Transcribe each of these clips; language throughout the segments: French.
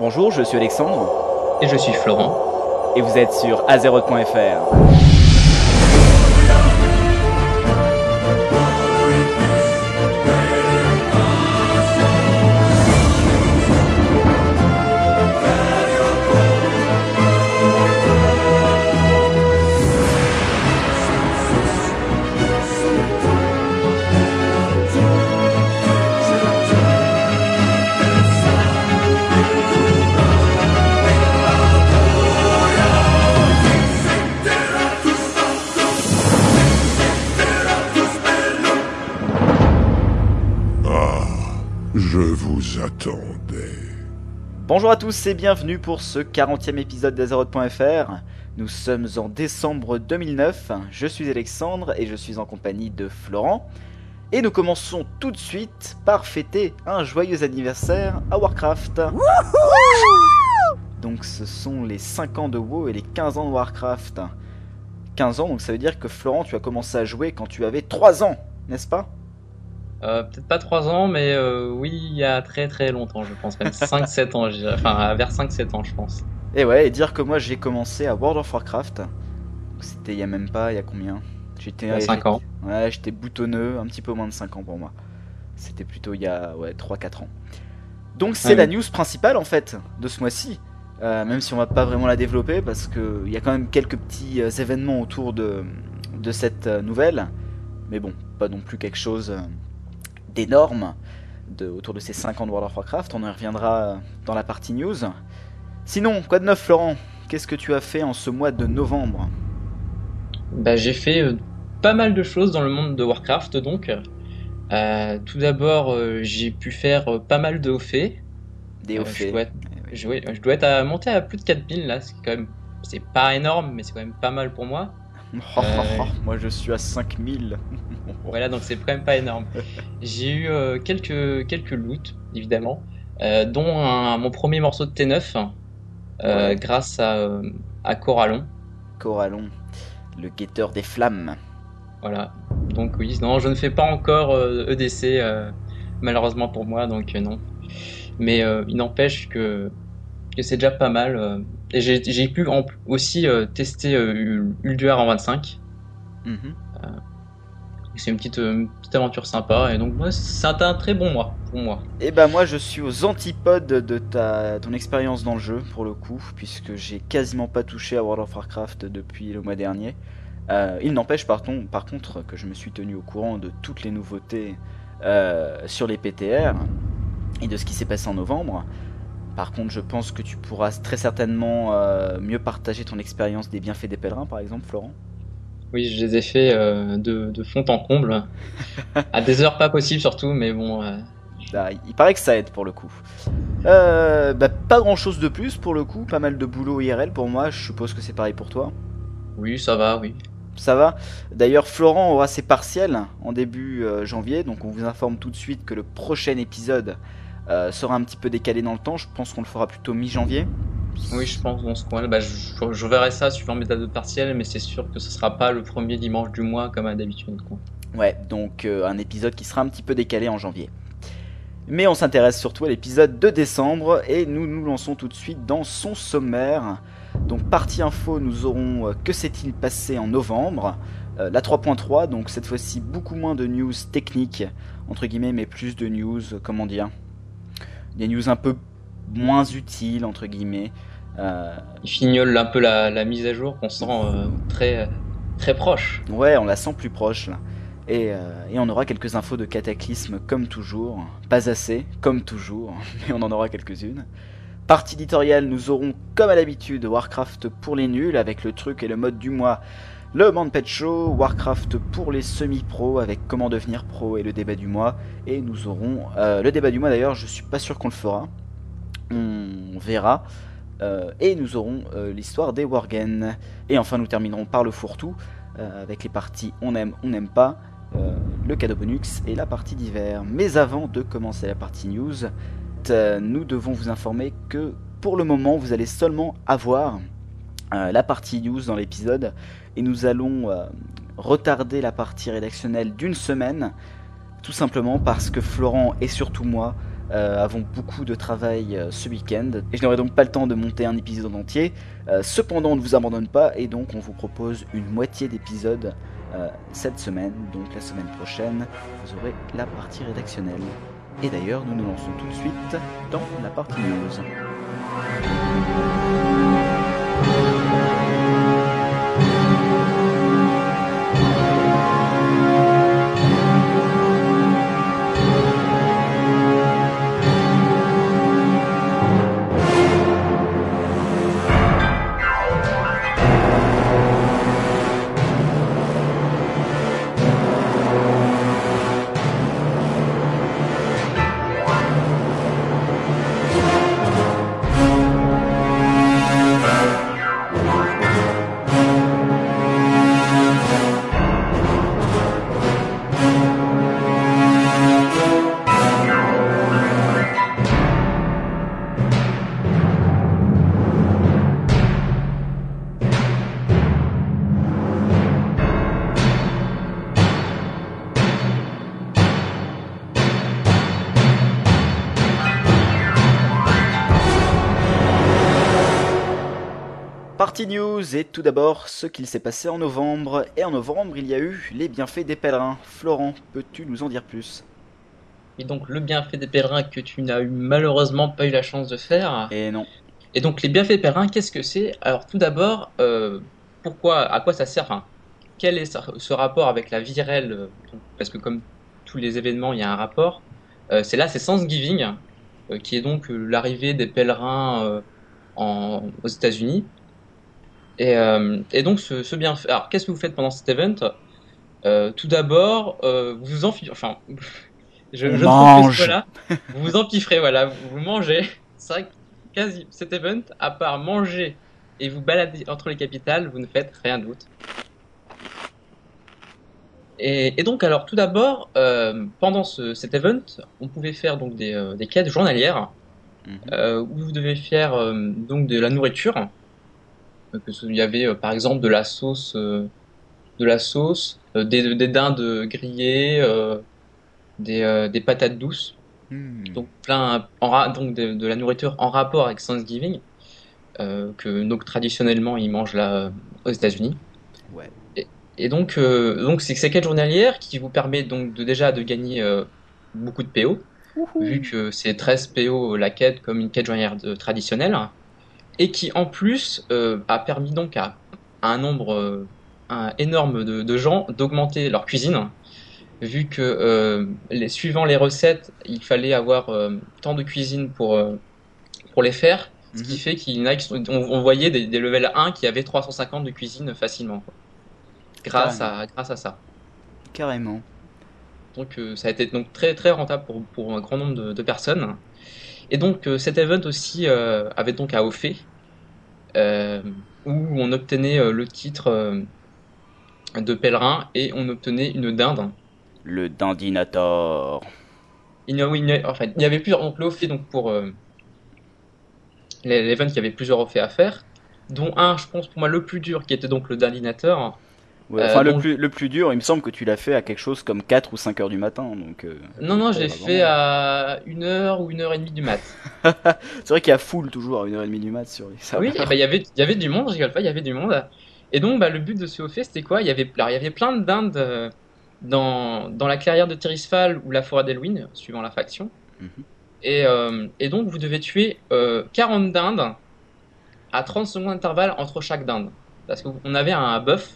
Bonjour, je suis Alexandre. Et je suis Florent. Et vous êtes sur Azeroth.fr. Bonjour à tous et bienvenue pour ce 40e épisode d'Azeroth.fr. Nous sommes en décembre 2009, je suis Alexandre et je suis en compagnie de Florent. Et nous commençons tout de suite par fêter un joyeux anniversaire à Warcraft. donc ce sont les 5 ans de WoW et les 15 ans de Warcraft. 15 ans, donc ça veut dire que Florent, tu as commencé à jouer quand tu avais 3 ans, n'est-ce pas? Euh, Peut-être pas 3 ans, mais euh, oui, il y a très très longtemps, je pense. Même 5-7 ans, je dirais. Enfin, vers 5-7 ans, je pense. Et ouais, et dire que moi j'ai commencé à World of Warcraft. C'était il y a même pas, il y a combien? J'étais Il y a 5 ans. Ouais, j'étais boutonneux, un petit peu moins de 5 ans pour moi. C'était plutôt il y a ouais, 3-4 ans. Donc c'est Ah la oui. news principale en fait de ce mois-ci. Euh, même si on va pas vraiment la développer parce qu'il y a quand même quelques petits euh, événements autour de, de cette euh, nouvelle. Mais bon, pas non plus quelque chose d'énorme de, autour de ces 5 ans de World of Warcraft. On y reviendra dans la partie news. Sinon, quoi de neuf Florent? Qu'est-ce que tu as fait en ce mois de novembre? Bah, j'ai fait euh, pas mal de choses dans le monde de Warcraft, donc. Euh, tout d'abord, euh, j'ai pu faire pas mal de hauts faits. Des Euh, hauts je, faits. dois être, je, je dois être à monter à plus de 4000 là, c'est quand même. C'est pas énorme, mais c'est quand même pas mal pour moi. Oh, Euh, Moi je suis à 5000. Voilà, donc c'est quand même pas énorme. J'ai eu euh, quelques, quelques loots, évidemment, euh, dont un- mon premier morceau de T9, euh, Ouais. grâce à, à Corallon. Corallon, le guetteur des flammes. Voilà. Donc oui, non, je ne fais pas encore euh, EDC, euh, malheureusement pour moi, donc euh, non. Mais il n'empêche que, que c'est déjà pas mal. Euh. et j'ai pu en- aussi euh, tester euh, Ulduar en 25. Mhm. C'est une petite, euh, une petite aventure sympa, et donc moi, c'est un, un très bon mois pour moi. Et bah moi je suis aux antipodes de ta ton expérience dans le jeu pour le coup, puisque j'ai quasiment pas touché à World of Warcraft depuis le mois dernier. Euh, il n'empêche par, contre que je me suis tenu au courant de toutes les nouveautés euh, sur les PTR et de ce qui s'est passé en novembre. Par contre, je pense que tu pourras très certainement euh, mieux partager ton expérience des bienfaits des pèlerins, par exemple, Florent. Oui, je les ai fait euh, de, de fond en comble, à des heures pas possibles surtout, mais bon, euh, Ah, il paraît que ça aide pour le coup. Bah, pas grand chose de plus pour le coup, pas mal de boulot IRL pour moi, je suppose que c'est pareil pour toi. oui, ça va, oui. Ça va D'ailleurs, Florent aura ses partiels en début janvier, donc on vous informe tout de suite que le prochain épisode sera un petit peu décalé dans le temps, je pense qu'on le fera plutôt mi-janvier. Oui, je pense dans ce coin-là. Bah, je, je verrai ça suivant mes dates de partiel, mais c'est sûr que ce sera pas le premier dimanche du mois comme à d'habitude. Ouais, donc euh, un épisode qui sera un petit peu décalé en janvier. Mais on s'intéresse surtout à l'épisode de décembre et nous nous lançons tout de suite dans son sommaire. Donc partie info, nous aurons euh, que s'est-il passé en novembre, Euh, la 3.3, donc cette fois-ci beaucoup moins de news techniques entre guillemets, mais plus de news, euh, comment dire, des news un peu moins utiles entre guillemets. Euh, Il fignole un peu la, la mise à jour qu'on sent euh, très, très proche. Ouais, on la sent plus proche là. Et, euh, et on aura quelques infos de cataclysme comme toujours. Pas assez, comme toujours, mais on en aura quelques-unes. Partie éditoriale, nous aurons comme à l'habitude Warcraft pour les nuls avec le truc et le mode du mois. Le Manpet Show, Warcraft pour les semi-pros avec comment devenir pro et le débat du mois. Et nous aurons euh, le débat du mois d'ailleurs, je suis pas sûr qu'on le fera. On verra. Euh, et nous aurons euh, l'histoire des Worgen. Et enfin nous terminerons par le fourre-tout avec les parties on aime, on n'aime pas, le cadeau bonus et la partie d'hiver. Mais avant de commencer la partie news, nous devons vous informer que pour le moment vous allez seulement avoir euh, la partie news dans l'épisode et nous allons euh, retarder la partie rédactionnelle d'une semaine tout simplement parce que Florent et surtout moi euh, avons beaucoup de travail ce week-end et je n'aurai donc pas le temps de monter un épisode entier. Cependant, on ne vous abandonne pas et donc on vous propose une moitié d'épisode cette semaine. Donc la semaine prochaine, vous aurez la partie rédactionnelle. Et d'ailleurs, nous nous lançons tout de suite dans la partie news. Tout d'abord ce qu'il s'est passé en novembre. Et en novembre, il y a eu les bienfaits des pèlerins. Florent, peux-tu nous en dire plus? Et donc le bienfait des pèlerins que tu n'as eu malheureusement pas eu la chance de faire. Et non. Et donc les bienfaits des pèlerins, qu'est-ce que c'est? Alors tout d'abord, euh, pourquoi, à quoi ça sert? Quel est ce- rapport avec la vie réelle Parce que comme tous les événements, il y a un rapport. Euh, c'est là, c'est Thanksgiving, euh, qui est donc euh, l'arrivée des pèlerins en, aux États-Unis. Et, euh, et donc ce, ce bienfait. Alors qu'est-ce que vous faites pendant cet event? Euh, Tout d'abord, euh, vous vous enfi- Enfin, je, je trouve que mange. là vous vous empiffrez, voilà, vous, vous mangez. C'est vrai que quasi cet event, à part manger et vous balader entre les capitales, vous ne faites rien d'autre. Et, et donc alors tout d'abord, euh, pendant ce, cet event, on pouvait faire donc des, euh, des quêtes journalières Mhm. euh, où vous devez faire donc de la nourriture. Que ce- il y avait euh, par exemple de la sauce, euh, de la sauce, euh, des, des dindes grillées, euh, des, euh, des patates douces. Hmm. Donc plein en ra- donc de, de la nourriture en rapport avec Thanksgiving euh, que donc traditionnellement ils mangent là euh, aux États-Unis. Ouais. Et donc euh, donc c'est ces quêtes journalières qui vous permet donc de déjà de gagner euh, beaucoup de PO vu que c'est 13 PO la quête comme une quête journalière de- traditionnelle et qui en plus euh, a permis donc à, à un nombre euh, un énorme de, de gens d'augmenter leur cuisine vu que euh, les, suivant les recettes il fallait avoir tant de cuisine pour pour les faire ce qui Mhm. fait qu'il y en a qui sont- on, on voyait des, des levels 1 qui avaient 350 de cuisine facilement quoi. grâce à grâce à ça Carrément. donc ça a été donc très très rentable pour, pour un grand nombre de, de personnes. Et donc cet event aussi avait donc à euh, où on obtenait euh, le titre euh, de pèlerin et on obtenait une dinde. Le Dandinator. Il y, a- oui, il y a- enfin, il y avait plusieurs, donc le Ophé donc pour euh, les- l'event, il y avait plusieurs Ophé à faire, dont un, je pense pour moi le plus dur, qui était donc le Dandinator. Ouais, Euh, enfin, le, plus, le plus dur, il me semble que tu l'as fait à quelque chose comme 4 ou 5 heures du matin. Donc, euh, Non, non, je l'ai fait à une heure ou une heure et demie du mat. C'est vrai qu'il y a full toujours à 1h30 du mat sur les Ah oui, bah, il y avait, y avait du monde, je rigole pas, il y avait du monde. Et donc, bah, le but de ce fait, c'était quoi? Il y avait, plein de dindes euh, dans, dans la clairière de Tirisfal ou la forêt d'Elwyn, suivant la faction. Mhm. Et, euh, et donc, vous devez tuer euh, 40 dindes à 30 secondes d'intervalle entre chaque dinde. Parce qu'on avait un buff.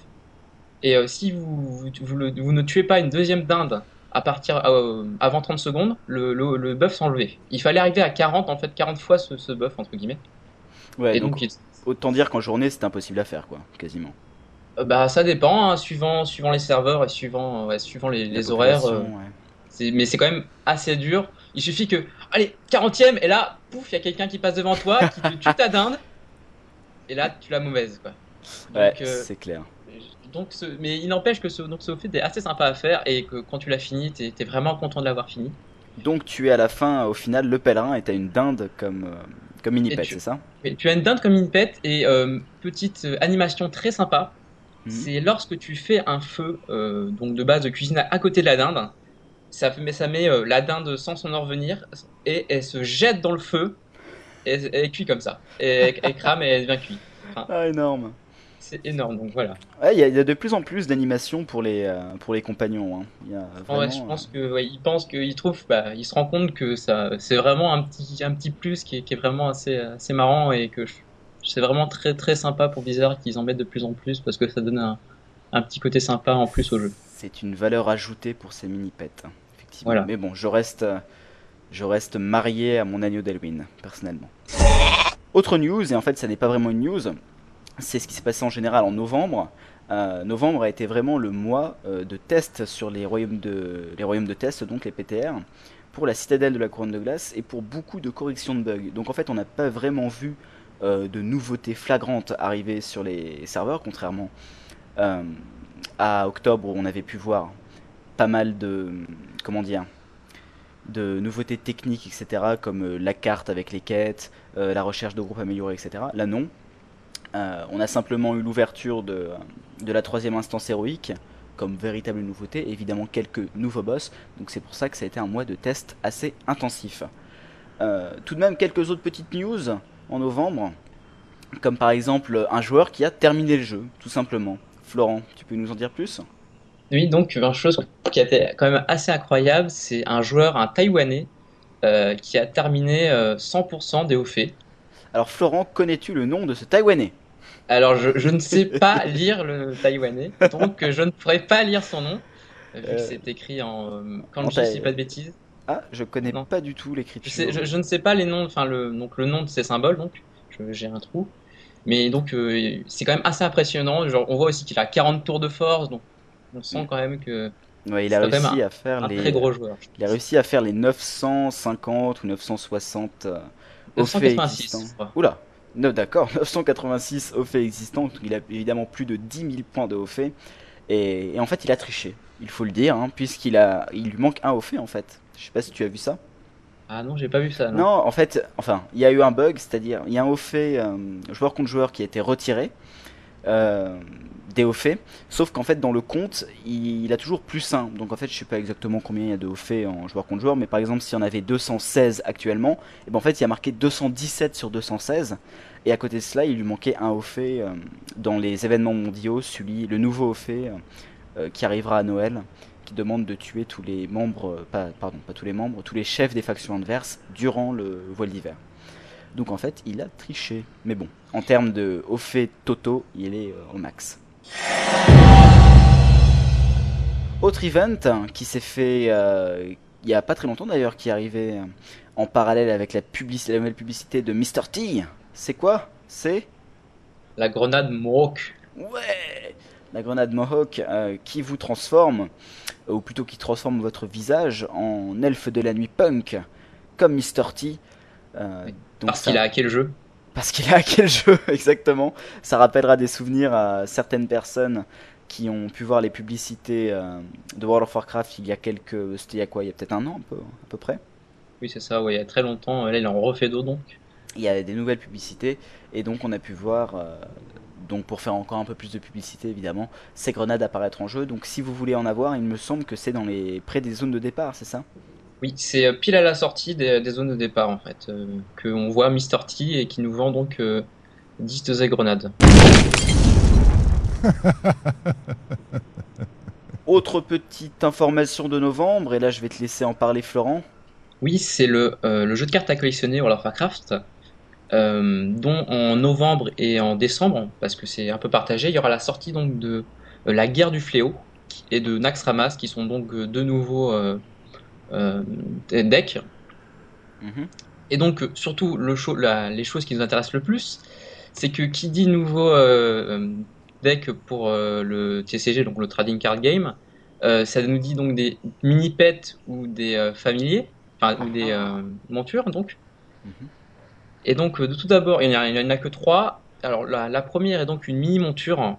Et euh, si vous, vous, vous le- vous ne tuez pas une deuxième dinde à partir euh, avant 30 secondes, le, le, le buff s'enlevait. Il fallait arriver à 40, en fait, 40 fois ce, ce buff, entre guillemets. Ouais, et donc, donc, il- autant dire qu'en journée, c'est impossible à faire, quoi, quasiment. Euh, Bah ça dépend, hein, suivant, suivant les serveurs et suivant, ouais, suivant les, La les horaires. euh, ouais. mais c'est quand même assez dur. Il suffit que, allez, 40ème, et là, pouf, il y a quelqu'un qui passe devant toi, qui te tue ta dinde, et là, tu l'as mauvaise, quoi. Donc, Ouais, euh, c'est clair. Donc ce- mais il n'empêche que ce, donc ce fait est assez sympa à faire, et que quand tu l'as fini, t'es es vraiment content de l'avoir fini. Donc, tu es à la fin, au final, le pèlerin et t'as une dinde comme, euh, comme mini Et pet, tu- c'est ça? Tu as une dinde comme pète, et euh, petite euh, animation très sympa, Mhm. c'est lorsque tu fais un feu, euh, donc de base de cuisine à, à côté de la dinde, ça, mais ça met euh, la dinde sans son en revenir et elle se jette dans le feu et elle est cuite comme ça. Et elle, crame et elle devient cuite. ah, énorme. C'est énorme, donc voilà. Il y, a de plus en plus d'animations pour les euh, pour les compagnons. Hein. Y a vraiment, je pense que ouais, il pense qu'il trouve, bah, il se rend compte que ça, c'est vraiment un petit un petit plus qui est, qui est vraiment assez assez marrant et que c'est vraiment très très sympa pour Blizzard qu'ils en mettent de plus en plus parce que ça donne un, un petit côté sympa en plus au jeu. C'est une valeur ajoutée pour ces mini pets, effectivement. Voilà. Mais bon, je reste je reste marié à mon agneau d'Halloween personnellement. Autre news et en fait ça n'est pas vraiment une news c'est ce qui s'est passé en général en novembre. Euh, novembre a été vraiment le mois euh, de test sur les royaumes de, les test, donc les PTR, pour la citadelle de la couronne de glace et pour beaucoup de corrections de bugs. Donc en fait, on n'a pas vraiment vu euh, de nouveautés flagrantes arriver sur les serveurs, contrairement à octobre où on avait pu voir pas mal de, comment dire, de nouveautés techniques, etc., comme la carte avec les quêtes, la recherche de groupes améliorés, etc. Là non, euh, on a simplement eu l'ouverture de, la troisième instance héroïque comme véritable nouveauté, évidemment quelques nouveaux boss, donc c'est pour ça que ça a été un mois de test assez intensif. Euh, tout de même quelques autres petites news en novembre, comme par exemple un joueur qui a terminé le jeu, tout simplement. Florent, tu peux nous en dire plus? Oui, donc une chose qui a été quand même assez incroyable, c'est un joueur, un Taïwanais, euh, qui a terminé 100% des hauts faits. Alors Florent, connais-tu le nom de ce Taïwanais? Alors, je, ne sais pas lire le taïwanais, donc je ne pourrais pas lire son nom, vu que euh, c'est écrit en euh, kanji, si pas de bêtises. Ah, je connais pas du tout l'écriture. Je, ne sais pas les noms, enfin le, donc le nom de ces symboles, donc j'ai un trou. Mais donc euh, c'est quand même assez impressionnant. Genre, on voit aussi qu'il a 40 tours de force, donc on sent quand même que. Ouais, il a réussi à faire les. Très gros joueur. Il a réussi à faire les 950 ou 960 986. Oula, non, d'accord, 986 au fait existants, il a évidemment plus de 10 000 points de haut fait. Et, en fait, il a triché, il faut le dire, hein, puisqu'il a, il lui manque un haut fait en fait. Je sais pas si tu as vu ça. Ah non, j'ai pas vu ça. Non. en fait, enfin, il y a eu un bug, c'est-à-dire, il y a un haut fait euh, joueur contre joueur qui a été retiré. Euh, des hauts faits, sauf qu'en fait dans le compte il, a toujours plus 1, donc en fait je sais pas exactement combien il y a de hauts faits en joueur contre joueur, mais par exemple si on avait 216 actuellement, et ben en fait il y a marqué 217 sur 216, et à côté de cela il lui manquait un haut fait euh, dans les événements mondiaux, celui, le nouveau haut fait euh, euh, qui arrivera à Noël, qui demande de tuer tous les membres, pas, pardon, pas tous les membres, tous les chefs des factions adverses durant le voile d'hiver. Donc en fait, il a triché. Mais bon, en termes de haut fait Toto, il est au max. Autre event qui s'est fait euh, il y a pas très longtemps d'ailleurs, qui est arrivé en parallèle avec la, publicité, la nouvelle publicité de Mr. T. C'est quoi? C'est? La grenade Mohawk. Ouais La grenade Mohawk euh, qui vous transforme, ou plutôt qui transforme votre visage en elfe de la nuit punk, comme Mr. T. Euh, Parce qu'il a hacké le jeu parce qu'il a hacké le jeu, exactement? Ça rappellera des souvenirs à certaines personnes qui ont pu voir les publicités euh, de World of Warcraft il y a quelques. C'était il y a quoi? Il y a peut-être un an, un peu, à peu près? Oui, c'est ça, ouais, il y a très longtemps. Là, il en refait d'autres donc. Il y a des nouvelles publicités, et donc on a pu voir. Euh, donc pour faire encore un peu plus de publicité évidemment, ces grenades apparaître en jeu. Donc si vous voulez en avoir, il me semble que c'est dans les près des zones de départ, c'est ça? Oui, c'est euh, pile à la sortie des, zones de départ en fait, euh, qu'on voit Mr. T et qui nous vend donc 10 de ces grenades. Autre petite information de novembre, et là je vais te laisser en parler Florent. Oui, c'est le, euh, le, jeu de cartes à collectionner World of Warcraft, dont en novembre et en décembre, parce que c'est un peu partagé, il y aura la sortie donc de La Guerre du Fléau et de Naxxramas, qui sont donc deux nouveaux euh, deck. Mhm. Et donc, surtout, le les choses qui nous intéressent le plus, c'est que qui dit nouveau euh, deck pour euh, le TCG, donc le Trading Card Game, ça nous dit donc des mini-pets ou des familiers, enfin, ou des montures, donc. Mhm. Et donc, de tout d'abord, il n'y en, a que trois. Alors, la, la, première est donc une mini-monture.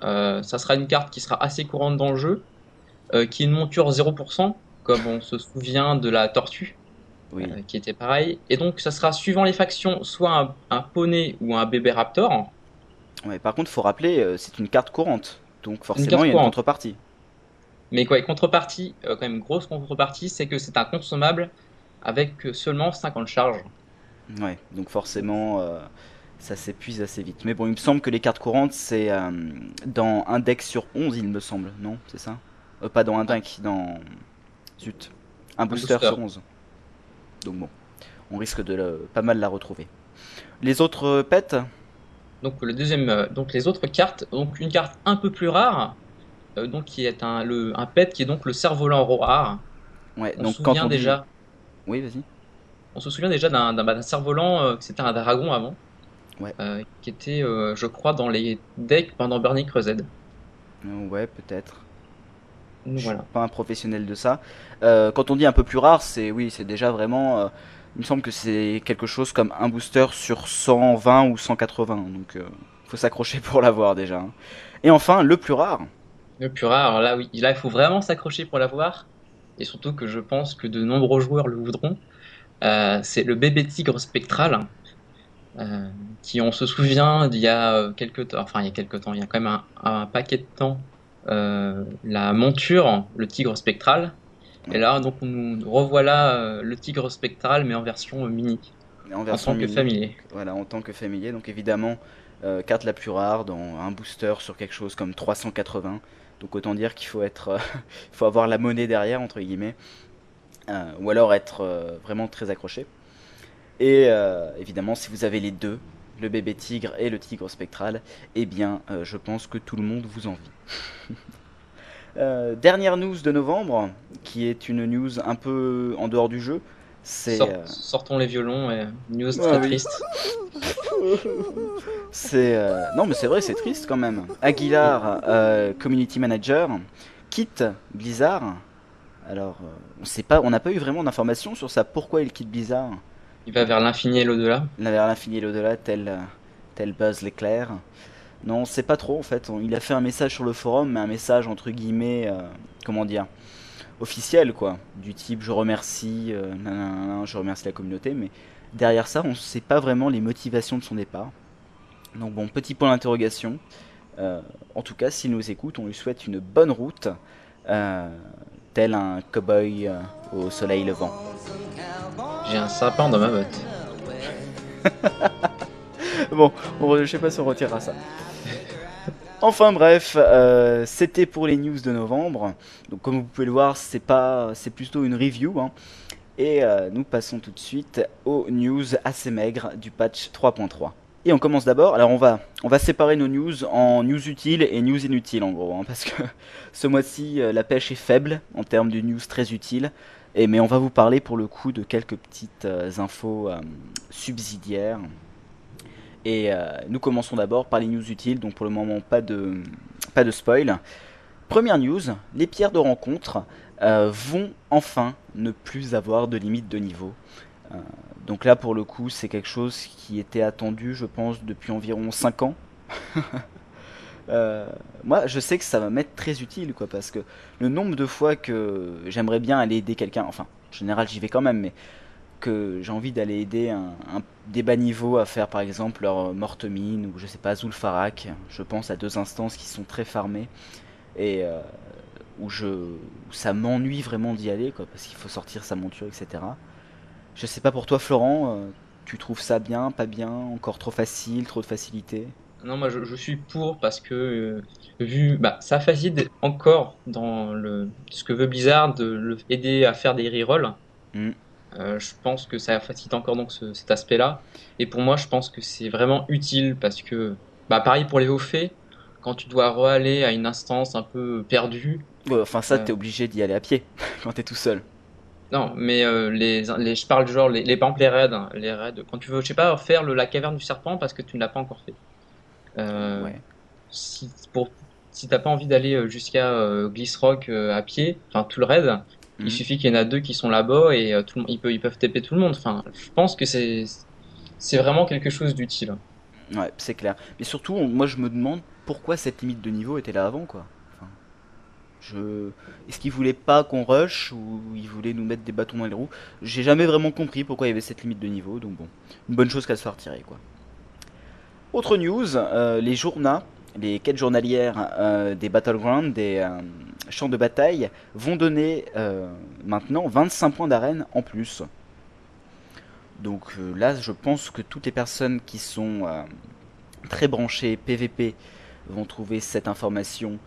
ça sera une carte qui sera assez courante dans le jeu, qui est une monture 0%, comme on se souvient de la tortue, euh, qui était pareil. Et donc, ça sera suivant les factions, soit un, poney ou un bébé raptor. Ouais, par contre, faut rappeler, euh, c'est une carte courante, donc forcément, il y a une contrepartie. Mais quoi, contrepartie, quand même grosse contrepartie, c'est que c'est un consommable avec seulement 50 charges. Ouais, donc forcément, ça s'épuise assez vite. Mais bon, il me semble que les cartes courantes, c'est dans un deck sur 11, il me semble, non? C'est ça? Pas dans un deck, dans... Zut. Un booster, sur 11. Donc bon, on risque de pas mal la retrouver. Les autres euh, pets Donc le deuxième, euh, donc les autres cartes, donc une carte un peu plus rare, euh, donc qui est un, le, un pet qui est donc le cerf-volant rare. Ouais, on donc se souvient déjà. Oui, vas-y. On se souvient déjà d'un, d'un, cerf-volant, c'était un dragon avant. Ouais. qui était, je crois, dans les decks pendant Burning Crusade. ouais, peut-être. Je suis pas un professionnel de ça. quand on dit un peu plus rare, c'est oui, c'est déjà vraiment il me semble que c'est quelque chose comme un booster sur 120 ou 180. Donc, euh, faut s'accrocher pour l'avoir déjà. Hein. Et enfin, le plus rare. Le plus rare, là oui, là il faut vraiment s'accrocher pour l'avoir. Et surtout que je pense que de nombreux joueurs le voudront. Euh, c'est le bébé tigre spectral. Euh, qui on se souvient d'il y a quelques temps, enfin il y a quelques temps, il y a quand même un, paquet de temps, la monture, le tigre spectral, et là, donc, on nous revoilà euh, le tigre spectral, mais en version euh, mini. En, tant que familier. Voilà, en tant que familier. Donc, évidemment, euh, carte la plus rare dans un booster sur quelque chose comme 380. Donc, autant dire qu'il faut être, il faut avoir la monnaie derrière, entre guillemets. ou alors être vraiment très accroché. Et évidemment, si vous avez les deux, le bébé tigre et le tigre spectral, eh bien, je pense que tout le monde vous envie. Euh, dernière news de novembre, qui est une news un peu en dehors du jeu. C'est euh, sortons les violons et news très triste. c'est euh, non mais c'est vrai c'est triste quand même. Aguilar, community manager, quitte Blizzard. Alors on sait pas, on n'a pas eu vraiment d'informations sur ça. Pourquoi il quitte Blizzard? Il va vers l'infini et l'au-delà. Vers l'infini et l'au-delà, tel tel Buzz l'éclair. Non, on sait pas trop en fait. Il a fait un message sur le forum, mais un message entre guillemets, euh, comment dire, officiel quoi, du type je remercie, euh, je remercie la communauté, mais derrière ça, on ne sait pas vraiment les motivations de son départ. Donc bon, petit point d'interrogation. Euh, en tout cas, s'il nous écoute, on lui souhaite une bonne route, tel un cowboy au soleil levant. J'ai un sapin dans ma botte. bon, je sais pas si on retirera ça. Enfin bref, euh, c'était pour les news de novembre. Donc comme vous pouvez le voir, c'est pas, c'est plutôt une review. Hein. Et euh, nous passons tout de suite aux news assez maigres du patch 3.3. Et on commence d'abord. Alors on va, on va séparer nos news en news utiles et news inutiles en gros, hein, parce que ce mois-ci euh, la pêche est faible en termes de news très utiles. Mais on va vous parler pour le coup de quelques petites infos subsidiaires et euh, nous commençons d'abord par les news utiles, donc pour le moment pas de, pas de spoil. Première news, les pierres de rencontre euh, vont enfin ne plus avoir de limite de niveau. Euh, donc là pour le coup c'est quelque chose qui était attendu je pense depuis environ 5 ans. moi je sais que ça va m'être très utile quoi parce que le nombre de fois que j'aimerais bien aller aider quelqu'un, enfin en général j'y vais quand même mais que j'ai envie d'aller aider un, des bas niveaux à faire par exemple leur morte mine ou je sais pas Zulfarak. Je pense à deux instances qui sont très farmées et euh, où, je, ça m'ennuie vraiment d'y aller quoi, parce qu'il faut sortir sa monture, etc. Je sais pas pour toi Florent, euh, tu trouves ça bien, pas bien, encore trop facile, trop de facilité? Non, moi je, suis pour parce que euh, vu bah, ça facilite encore dans le ce que veut Blizzard de le aider à faire des rerolls. Mm. Euh, je pense que ça facilite encore donc cet aspect-là. Et pour moi, je pense que c'est vraiment utile parce que, bah, pareil pour les hauts faits, quand tu dois re-aller à une instance un peu perdue. enfin, ça, tu t'es euh, obligé d'y aller à pied quand t'es tout seul. Non, mais euh, les, les, je parle du genre les, les, par les raids, hein, les raids. Quand tu veux, je sais pas, faire le, la caverne du serpent parce que tu ne l'as pas encore fait. Ouais. Si pour si t'as pas envie d'aller jusqu'à Glissrock à pied, enfin tout le raid, il mhm. suffit qu'il y en a deux qui sont là-bas et euh, ils, peuvent, ils peuvent taper tout le monde. Enfin, je pense que c'est c'est vraiment quelque chose d'utile. Ouais, c'est clair. Mais surtout, moi je me demande pourquoi cette limite de niveau était là avant, quoi. je... Est-ce qu'ils voulaient pas qu'on rush ou ils voulaient nous mettre des bâtons dans les roues? J'ai jamais vraiment compris pourquoi il y avait cette limite de niveau, donc bon, une bonne chose qu'à se faire tirer, quoi. Autre news, euh, les journaux, les quêtes journalières euh, des Battlegrounds, des, champs de bataille vont donner maintenant 25 points d'arène en plus. Donc là, je pense que toutes les personnes qui sont très branchées PVP vont trouver cette information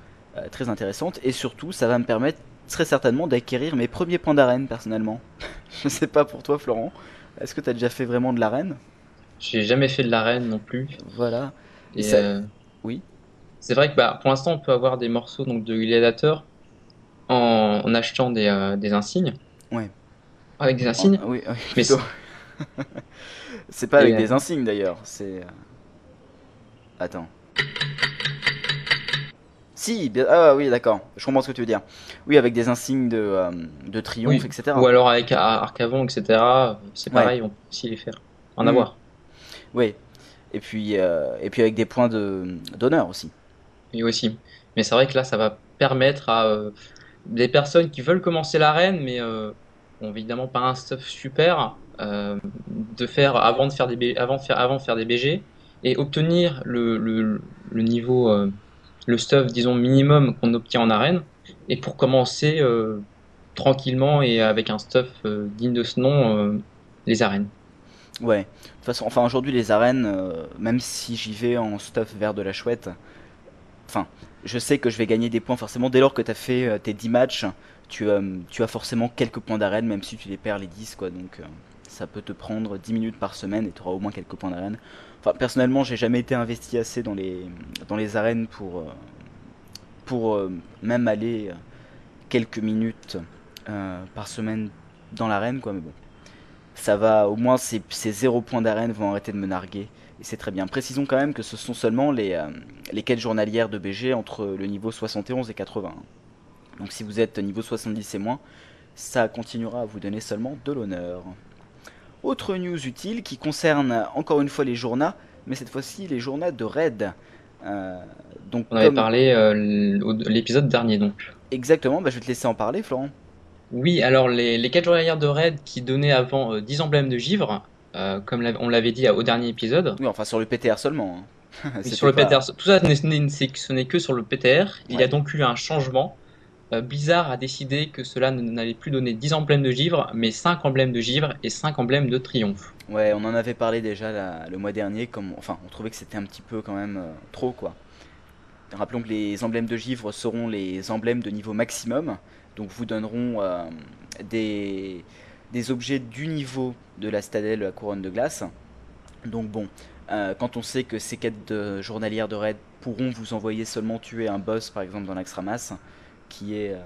très intéressante. Et surtout, ça va me permettre très certainement d'acquérir mes premiers points d'arène personnellement. je sais pas pour toi, Florent. Est-ce que tu as déjà fait vraiment de l'arène? J'ai jamais fait de l'arène non plus. Voilà. Et euh, oui. C'est vrai que bah, pour l'instant, on peut avoir des morceaux donc, de gladiateur en, en achetant des, euh, des, insignes. Ouais. Avec des insignes Oui, oui Mais c'est pas avec des insignes d'ailleurs. C'est. Euh, attends. Si, ah oui, d'accord. Je comprends ce que tu veux dire. Oui, avec des insignes de, euh, de triomphe, etc. Ou alors avec Arcavon, etc. C'est pareil, on peut aussi les faire. En mm. avoir. Oui. Et puis, euh, et puis avec des points d'honneur aussi. Oui, aussi. Mais c'est vrai que là, ça va permettre à euh, des personnes qui veulent commencer l'arène, mais ont évidemment pas un stuff super, de faire avant de faire des avant de faire avant de faire des BG et obtenir le, le, le niveau le stuff, disons, minimum qu'on obtient en arène, et pour commencer euh, tranquillement et avec un stuff euh, digne de ce nom, euh, les arènes. Ouais, de toute façon, enfin aujourd'hui les arènes, même si j'y vais en stuff vert de la chouette, enfin, je sais que je vais gagner des points forcément dès lors que tu as fait tes 10 matchs, tu, tu as forcément quelques points d'arène, même si tu les perds les 10, quoi, donc ça peut te prendre 10 minutes par semaine et tu auras au moins quelques points d'arène. Enfin, personnellement, j'ai jamais été investi assez dans les, dans les arènes pour, euh, pour euh, même aller euh, quelques minutes par semaine dans l'arène, quoi. Mais bon, ça va, au moins ces, ces 0 points d'arène vont arrêter de me narguer. Et c'est très bien. Précisons quand même que ce sont seulement les, les quêtes journalières de BG entre le niveau 71 et 80. Donc si vous êtes niveau 70 et moins, ça continuera à vous donner seulement de l'honneur. Autre news utile qui concerne encore une fois les journaux, mais cette fois-ci les journaux de raid. Euh, donc, On avait parlé euh, l'épisode dernier donc. Exactement, bah, je vais te laisser en parler Florent. Oui, alors les, les 4 journalières de raid qui donnaient avant 10 euh, emblèmes de givre, comme on l'avait dit au dernier épisode. Oui, enfin sur le PTR seulement. Hein. sur le PTR, tout ça ce n'est que sur le PTR. Il y a donc eu un changement euh, Blizzard a décidé que cela n'allait plus donner 10 emblèmes de givre, mais 5 emblèmes de givre et 5 emblèmes de triomphe. Ouais, on en avait parlé déjà le mois dernier, comme, enfin, on trouvait que c'était un petit peu quand même euh, trop, quoi. Rappelons que les emblèmes de givre seront les emblèmes de niveau maximum, donc vous donneront euh, des, des objets du niveau de la stadelle la couronne de glace. Donc bon, quand on sait que ces quêtes de journalières de raid pourront vous envoyer seulement tuer un boss par exemple dans l'Axtramas, qui est euh,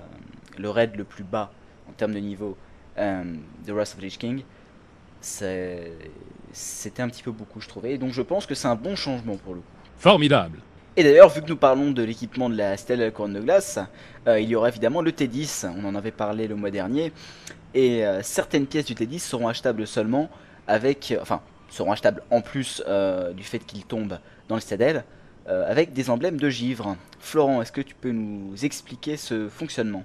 le raid le plus bas en termes de niveau euh, de Wrath of Lich King, c'était un petit peu beaucoup, je trouvais. Donc je pense que c'est un bon changement pour le coup. Formidable. Et d'ailleurs, vu que nous parlons de l'équipement de la Stella de Couronne de Glace, euh, il y aura évidemment le T10, on en avait parlé le mois dernier, et certaines pièces du T10 seront achetables seulement avec, enfin, seront achetables en plus du fait qu'ils tombent dans le euh, avec des emblèmes de givre. Florent, est-ce que tu peux nous expliquer ce fonctionnement?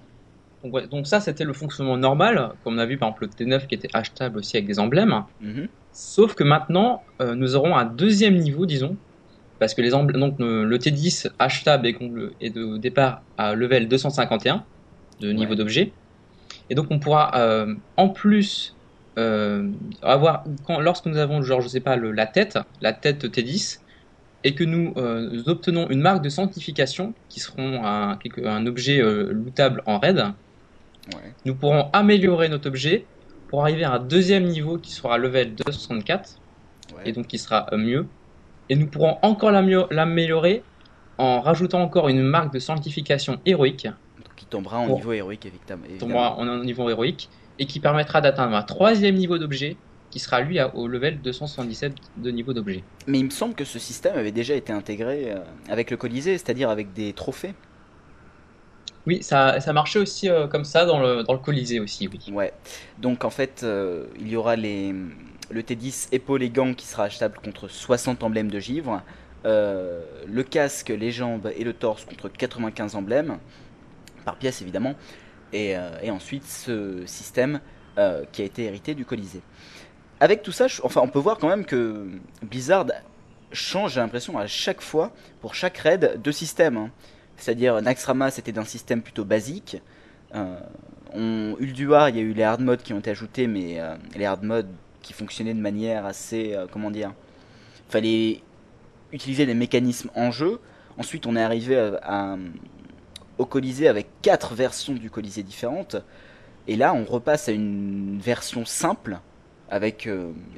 Donc, ça, c'était le fonctionnement normal, comme on a vu par exemple le T9 qui était achetable aussi avec des emblèmes. Mhm. Sauf que maintenant, euh, nous aurons un deuxième niveau, disons, parce que les donc le, T10 achetable est, de départ à level 251 de niveau d'objet, et donc on pourra euh, en plus avoir, quand, lorsque nous avons genre je sais pas la tête, la tête T10, et que nous, euh, obtenons une marque de sanctification qui seront un, un objet euh, lootable en raid, nous pourrons améliorer notre objet pour arriver à un deuxième niveau qui sera level 264 et donc qui sera euh, mieux. Et nous pourrons encore l'améliorer en rajoutant encore une marque de sanctification héroïque. qui tombera en niveau héroïque, évidemment. Tombera en niveau héroïque et qui permettra d'atteindre un troisième niveau d'objet qui sera lui au level 277 de niveau d'objet. Mais il me semble que ce système avait déjà été intégré euh, avec le Colisée, c'est-à-dire avec des trophées. Oui, ça, ça marchait aussi euh, comme ça dans le, dans le Colisée aussi, oui. Ouais. Donc en fait, euh, il y aura les, le T10 épaule et gants qui sera achetable contre 60 emblèmes de givre. le casque, les jambes et le torse contre 95 emblèmes, par pièce évidemment. Et, et ensuite ce système qui a été hérité du Colisée avec tout ça, enfin, on peut voir quand même que Blizzard change, j'ai l'impression, à chaque fois, pour chaque raid, de système. Hein. C'est-à-dire Naxxramas c'était d'un système plutôt basique. Euh, Ulduar, il y a eu les hard modes qui ont été ajoutés, mais euh, les hard modes qui fonctionnaient de manière assez, euh, comment dire, fallait utiliser les mécanismes en jeu. Ensuite, on est arrivé à, au Colisée avec quatre versions du Colisée différentes. Et là, on repasse à une version simple avec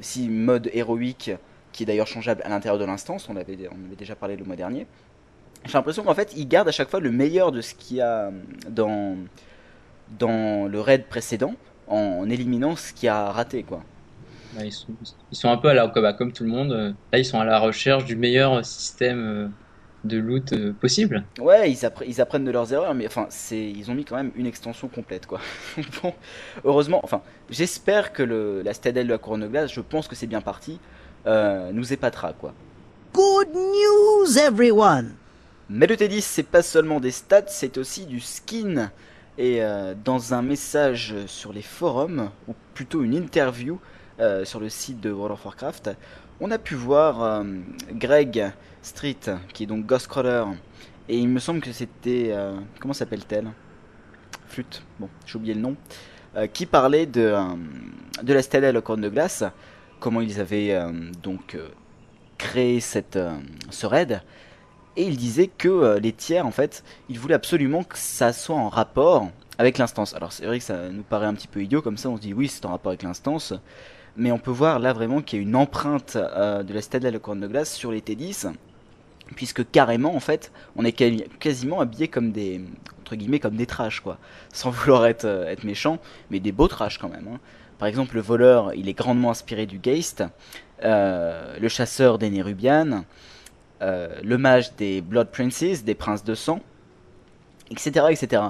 six modes héroïques qui est d'ailleurs changeable à l'intérieur de l'instance. On avait, on avait déjà parlé le mois dernier. J'ai l'impression qu'en fait, ils gardent à chaque fois le meilleur de ce qu'il y a dans dans le raid précédent en éliminant ce qui a raté quoi. Bah, ils, sont, un peu à la, bah, comme tout le monde. Euh, là, ils sont à la recherche du meilleur système euh, de loot euh, possible. Ouais, ils, ils, apprennent de leurs erreurs, mais enfin, ils ont mis quand même une extension complète, quoi. bon, heureusement, enfin, j'espère que le, la Stadelle de la Couronne de Glace, je pense que c'est bien parti, nous épatera, quoi. Good news, everyone! Mais le T10, c'est pas seulement des stats, c'est aussi du skin. Et euh, dans un message sur les forums, ou plutôt une interview euh, sur le site de World of Warcraft, on a pu voir euh, Greg Street, qui est donc Ghostcrawler, et il me semble que c'était... comment s'appelle-t-elle? Flûte, bon, j'ai oublié le nom, qui parlait de, de la stèle à corne de glace, comment ils avaient donc créé cette, ce raid, et il disait que euh, les tiers, en fait, il voulait absolument que ça soit en rapport avec l'instance. Alors c'est vrai que ça nous paraît un petit peu idiot, comme ça on se dit oui c'est en rapport avec l'instance, mais on peut voir là vraiment qu'il y a une empreinte euh, de la Stade de Couronne de Glace sur les T10, puisque carrément en fait on est quasiment habillé comme des entre guillemets comme des trash quoi, sans vouloir être, euh, être méchant, mais des beaux trash quand même. Hein. Par exemple le voleur il est grandement inspiré du Geist, le chasseur des Nérubianes, euh, le mage des Blood Princes, des princes de sang, etc. etc.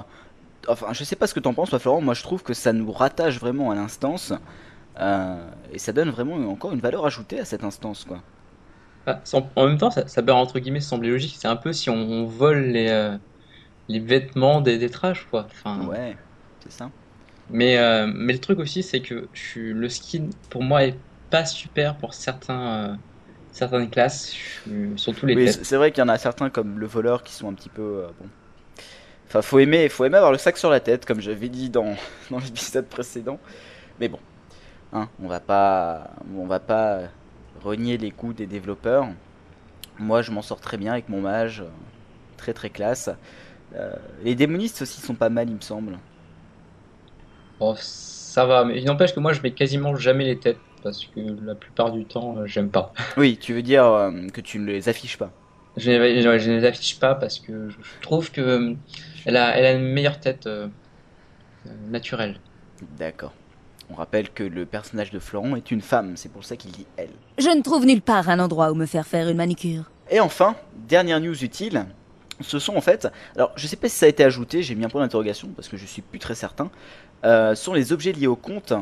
Enfin, je sais pas ce que t'en penses, toi, Florent. Moi, je trouve que ça nous rattache vraiment à l'instance. Euh, et ça donne vraiment encore une valeur ajoutée à cette instance, quoi. Ah, en même temps, ça, ça peut entre guillemets sembler logique. C'est un peu si on, vole les, euh, les vêtements des, des trash, quoi. Enfin, ouais, c'est ça. Mais, mais le truc aussi, c'est que je, le skin, pour moi, est pas super pour certains certaines classes, surtout les oui, C'est vrai qu'il y en a certains comme le voleur qui sont un petit peu euh, bon. Enfin, faut aimer, faut aimer avoir le sac sur la tête, comme j'avais dit dans, dans l'épisode précédent. Mais bon, hein, on va pas, on va pas renier les goûts des développeurs. Moi, je m'en sors très bien avec mon mage, très très classe. Euh, les démonistes aussi sont pas mal, il me semble. Bon, ça va, mais il n'empêche que moi, je mets quasiment jamais les têtes parce que la plupart du temps, euh, j'aime pas. Oui, tu veux dire euh, que tu ne les affiches pas je, ne les affiche pas parce que je trouve que elle a, elle a une meilleure tête naturelle. D'accord. On rappelle que le personnage de Florent est une femme, c'est pour ça qu'il dit elle. Je ne trouve nulle part un endroit où me faire faire une manicure. Et enfin, dernière news utile, ce sont en fait, alors je sais pas si ça a été ajouté, j'ai mis un point d'interrogation parce que je suis plus très certain, euh, sont les objets liés au compte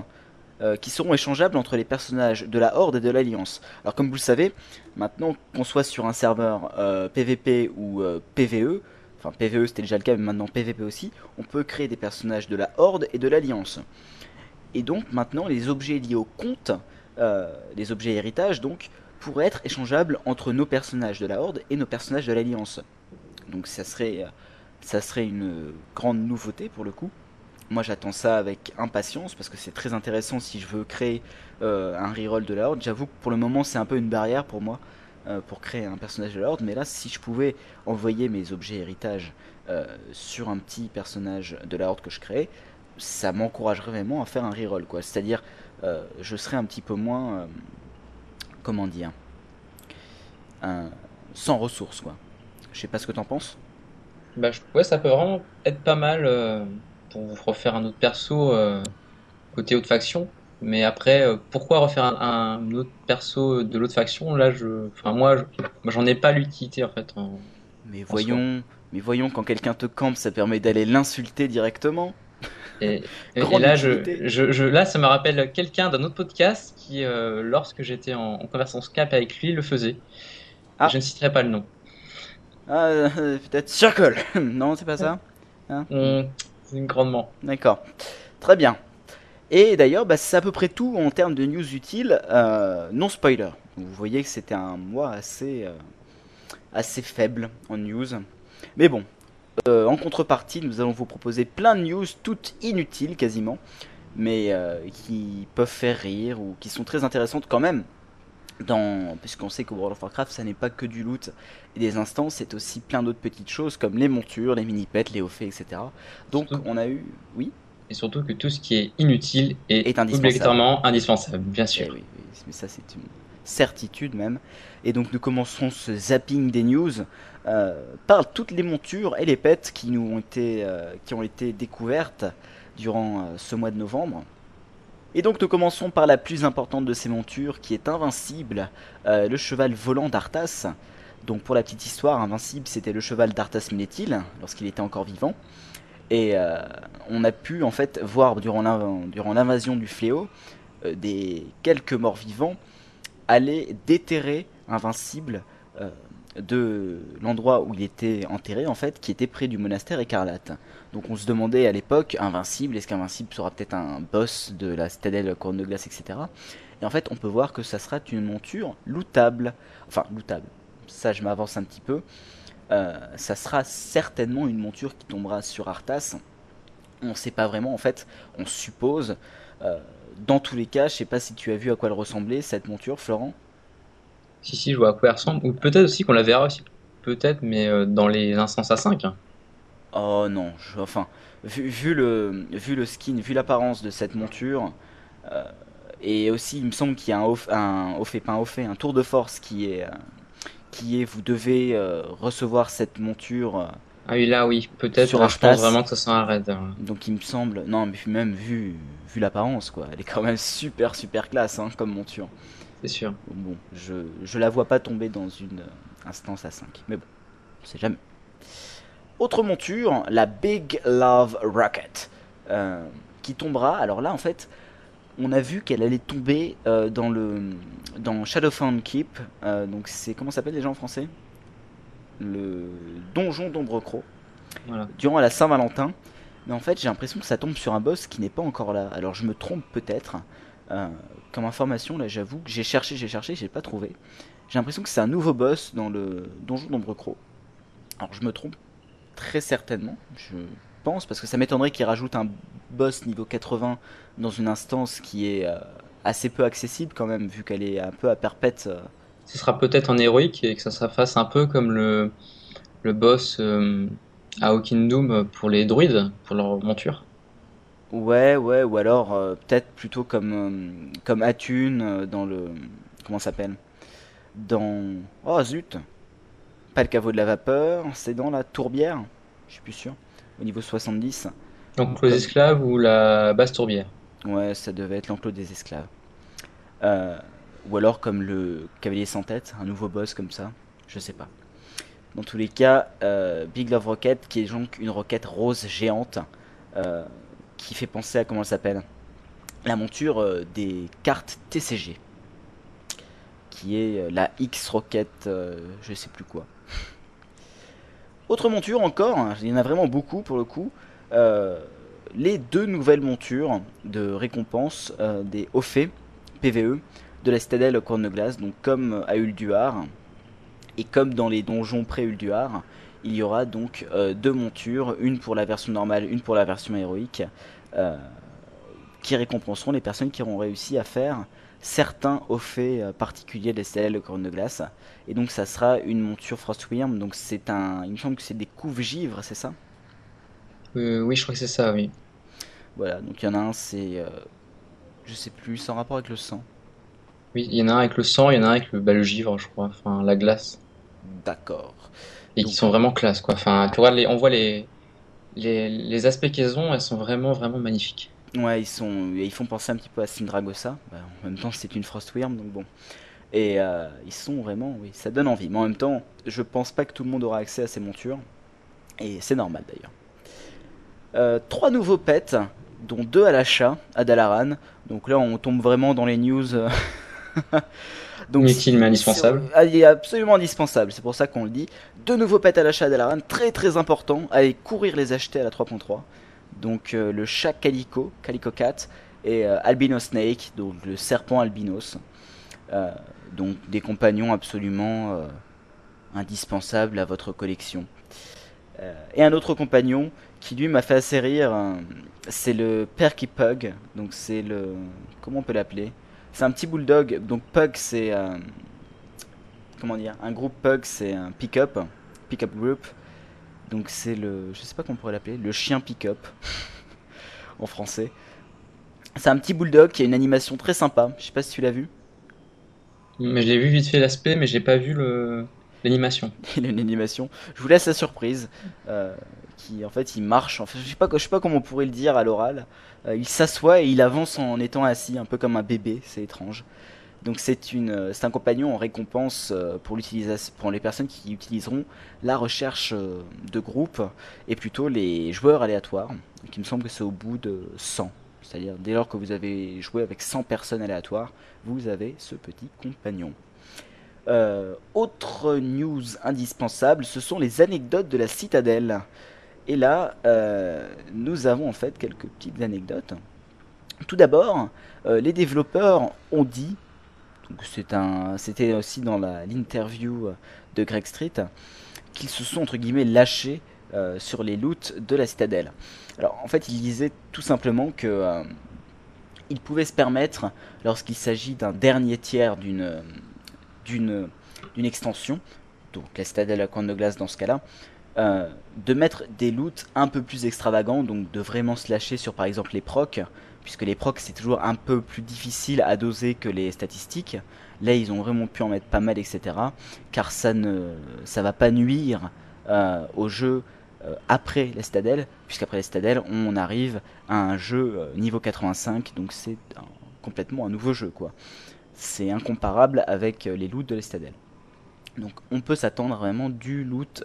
euh, qui seront échangeables entre les personnages de la Horde et de l'Alliance. Alors comme vous le savez, maintenant qu'on soit sur un serveur PVP euh, ou PVE, enfin PVE c'était déjà le cas mais maintenant PVP aussi, on peut créer des personnages de la Horde et de l'Alliance. Et donc maintenant les objets liés au compte, les objets héritage donc, pourraient être échangeables entre nos personnages de la Horde et nos personnages de l'Alliance. Donc ça serait, ça serait une grande nouveauté pour le coup. Moi j'attends ça avec impatience parce que c'est très intéressant si je veux créer euh, un reroll de la Horde. J'avoue que pour le moment c'est un peu une barrière pour moi euh, pour créer un personnage de la Horde. Mais là si je pouvais envoyer mes objets héritage euh, sur un petit personnage de la Horde que je crée, ça m'encouragerait vraiment à faire un reroll quoi. C'est-à-dire je serais un petit peu moins comment dire sans ressources quoi. Je sais pas ce que t'en penses. Bah, ouais, ça peut vraiment être pas mal pour refaire un autre perso euh, côté autre faction. Mais après, euh, pourquoi refaire un, autre perso de l'autre faction? Là, je, enfin moi, j'en ai pas l'utilité en fait. mais voyons, mais voyons, quand quelqu'un te campe, ça permet d'aller l'insulter directement. Et, là, je, je, là, ça me rappelle quelqu'un d'un autre podcast qui, euh, lorsque j'étais en, en, conversation Skype avec lui, le faisait. Ah. Je ne citerai pas le nom. Ah, peut-être Circle. non, c'est pas ça. Hein? Grandement. D'accord. Très bien. Et d'ailleurs, bah, c'est à peu près tout en termes de news utiles, euh, non spoiler. Vous voyez que c'était un mois assez, euh, assez faible en news. Mais bon, euh, en contrepartie, nous allons vous proposer plein de news, toutes inutiles quasiment, mais euh, qui peuvent faire rire ou qui sont très intéressantes quand même. Dans... Puisqu'on sait que World of Warcraft, ça n'est pas que du loot et des instances, c'est aussi plein d'autres petites choses comme les montures, les mini-pets, les hauts etc. Donc Surtout- on a eu. Oui Et surtout que tout ce qui est inutile est, Est indispensable. obligatoirement indispensable, bien Eh sûr. oui, oui, mais ça c'est une certitude même. Et donc nous commencerons ce zapping des news euh, par toutes les montures et les pets qui nous ont été, euh, qui ont été découvertes durant euh, ce mois de novembre. Et donc nous commençons par la plus importante de ces montures qui est invincible, le cheval volant d'Arthas. Donc pour la petite histoire, invincible c'était le cheval d'Arthas Minétil lorsqu'il était encore vivant. Et on a pu en fait voir durant l'inv- durant l'invasion du fléau des quelques morts vivants aller déterrer Invincible de l'endroit où il était enterré en fait, qui était près du monastère écarlate. Donc on se demandait à l'époque, Invincible, est-ce qu'Invincible sera peut-être un boss de la citadelle Corne de Glace, etc. Et en fait on peut voir que ça sera une monture lootable. Enfin lootable, ça je m'avance un petit peu. Euh, ça sera certainement une monture qui tombera sur Arthas. On ne sait pas vraiment en fait, on suppose. Euh, dans tous les cas, je sais pas si tu as vu à quoi elle ressemblait cette monture, Florent. Si, si, je vois à quoi elle ressemble. Ou peut-être aussi qu'on la verra aussi, peut-être, mais euh, dans les instances à 5. Oh non, je- enfin, vu, vu le, vu le skin, vu l'apparence de cette monture, euh, et aussi il me semble qu'il y a un off, un au fait, pas un au fait, un tour de force qui est, euh, qui est, vous devez recevoir cette monture. Ah oui, là, oui, peut-être. Je Arthas. pense vraiment que ça sera un raid. hein. donc il me semble, non mais même vu, vu l'apparence quoi, elle est quand même super super classe hein, comme monture. C'est sûr. Bon, je, je la vois pas tomber dans une euh, instance à 5. Mais bon, on sait jamais. Autre monture, la Big Love Rocket. euh, qui tombera. Alors là, en fait, on a vu qu'elle allait tomber euh, dans le dans Shadowfound Keep. euh, donc c'est comment s'appelle déjà en français? Le donjon d'Ombre Croc. Voilà. Durant la Saint-Valentin. Mais en fait, j'ai l'impression que ça tombe sur un boss qui n'est pas encore là. Alors je me trompe peut-être. Euh, comme information, là, j'avoue que j'ai cherché, j'ai cherché, j'ai pas trouvé. J'ai l'impression que c'est un nouveau boss dans le donjon d'Ombre Croc. Alors je me trompe très certainement, je pense, parce que ça m'étonnerait qu'il rajoute un boss niveau 80 dans une instance qui est euh, assez peu accessible quand même, vu qu'elle est un peu à perpète. euh. Ce sera peut-être en héroïque et que ça se fasse un peu comme le, le boss à Doom pour les druides, pour leur monture. Ouais, ouais, ou alors euh, peut-être plutôt comme, euh, comme Atune euh, dans le. Comment ça s'appelle? Dans. Oh zut Pas le caveau de la vapeur, c'est dans la tourbière, je suis plus sûr, au niveau 70. Donc les esclaves ou la basse tourbière? Ouais, ça devait être l'enclos des esclaves. Euh, ou alors comme le cavalier sans tête, un nouveau boss comme ça, je sais pas. Dans tous les cas, Big Love Rocket, qui est donc une roquette rose géante, qui fait penser à comment elle s'appelle La monture euh, des cartes TCG, qui est euh, la X Rocket, euh, je sais plus quoi. Autre monture encore, hein, il y en a vraiment beaucoup pour le coup. euh, les deux nouvelles montures de récompense des hauts faits PVE de la citadelle Corne de Glace, donc comme à Ulduar et comme dans les donjons pré-Ulduar, il y aura donc euh, deux montures, une pour la version normale, une pour la version héroïque, euh, qui récompenseront les personnes qui auront réussi à faire certains hauts faits euh, particuliers de la citadelle Corne de Glace. Et donc ça sera une monture Frostwyrm, donc c'est un, il me semble que c'est des couves givres, c'est ça? Euh, oui, je crois que c'est ça, oui. Voilà, donc il y en a un, c'est. je sais plus, c'est en rapport avec le sang. Oui, il y en a un avec le sang, il y en a un avec le, bah, le givre, je crois, enfin la glace. D'accord. Et Donc- qui sont vraiment classe, quoi. Enfin, tu les, on voit les, les, les aspects qu'elles ont, elles sont vraiment, vraiment magnifiques. Ouais, ils, sont, ils font penser un petit peu à Syndragosa. Bah, en même temps, c'est une Frostwyrm, donc bon. Et euh, ils sont vraiment. Oui, ça donne envie. Mais en même temps, je pense pas que tout le monde aura accès à ces montures. Et c'est normal d'ailleurs. Euh, trois nouveaux pets, dont deux à l'achat à Dalaran. Donc là, on tombe vraiment dans les news. Donc, Inutile, mais indispensable. ah, Il est absolument indispensable, c'est pour ça qu'on le dit. Deux nouveaux pets à l'achat Dalaran, très très important. Allez courir les acheter à la 3.3. Donc euh, le chat Calico, Calico Cat, et euh, Albino Snake, donc le serpent albinos. Euh, donc des compagnons absolument indispensables à votre collection. Et un autre compagnon qui lui m'a fait assez rire, euh, c'est le Perky Pug. Donc c'est le... Comment on peut l'appeler? C'est un petit bulldog. Donc Pug c'est... euh, comment dire Un groupe Pug c'est un pick-up. Pick-up group. Donc c'est le... Je sais pas comment on pourrait l'appeler. Le chien pick-up. en français. C'est un petit bulldog qui a une animation très sympa. Je sais pas si tu l'as vu. Mais je l'ai vu vite fait l'aspect, mais j'ai pas vu le l'animation. Il a une animation. Je vous laisse la surprise. euh, qui en fait il marche. En fait, je sais pas, je sais pas comment on pourrait le dire à l'oral. Euh, il s'assoit et il avance en étant assis, un peu comme un bébé. C'est étrange. Donc c'est euh, un compagnon en récompense euh, pour l'utilisation, pour les personnes qui utiliseront la recherche de groupe et plutôt les joueurs aléatoires. Donc il me semble que c'est au bout de 100. C'est-à-dire dès lors que vous avez joué avec 100 personnes aléatoires, vous avez ce petit compagnon. Autre news indispensable, ce sont les anecdotes de la citadelle. Et là, euh, nous avons en fait quelques petites anecdotes. Tout d'abord, euh, les développeurs ont dit, c'était aussi dans l'interview de Greg Street, qu'ils se sont entre guillemets lâchés euh, sur les loots de la citadelle. Alors en fait, ils disaient tout simplement que ils pouvaient se permettre, lorsqu'il s'agit d'un dernier tiers d'une extension, donc la citadelle à coin de glace dans ce cas-là, euh, de mettre des loots un peu plus extravagants, donc de vraiment se lâcher sur par exemple les procs, puisque les procs c'est toujours un peu plus difficile à doser que les statistiques. Là ils ont vraiment pu en mettre pas mal, etc. Car ça ne va pas nuire euh, au jeu euh, après la citadelle, puisqu'après la citadelle on arrive à un jeu niveau 85, donc c'est complètement un nouveau jeu quoi. C'est incomparable avec les loots de la citadelle. Donc on peut s'attendre vraiment du loot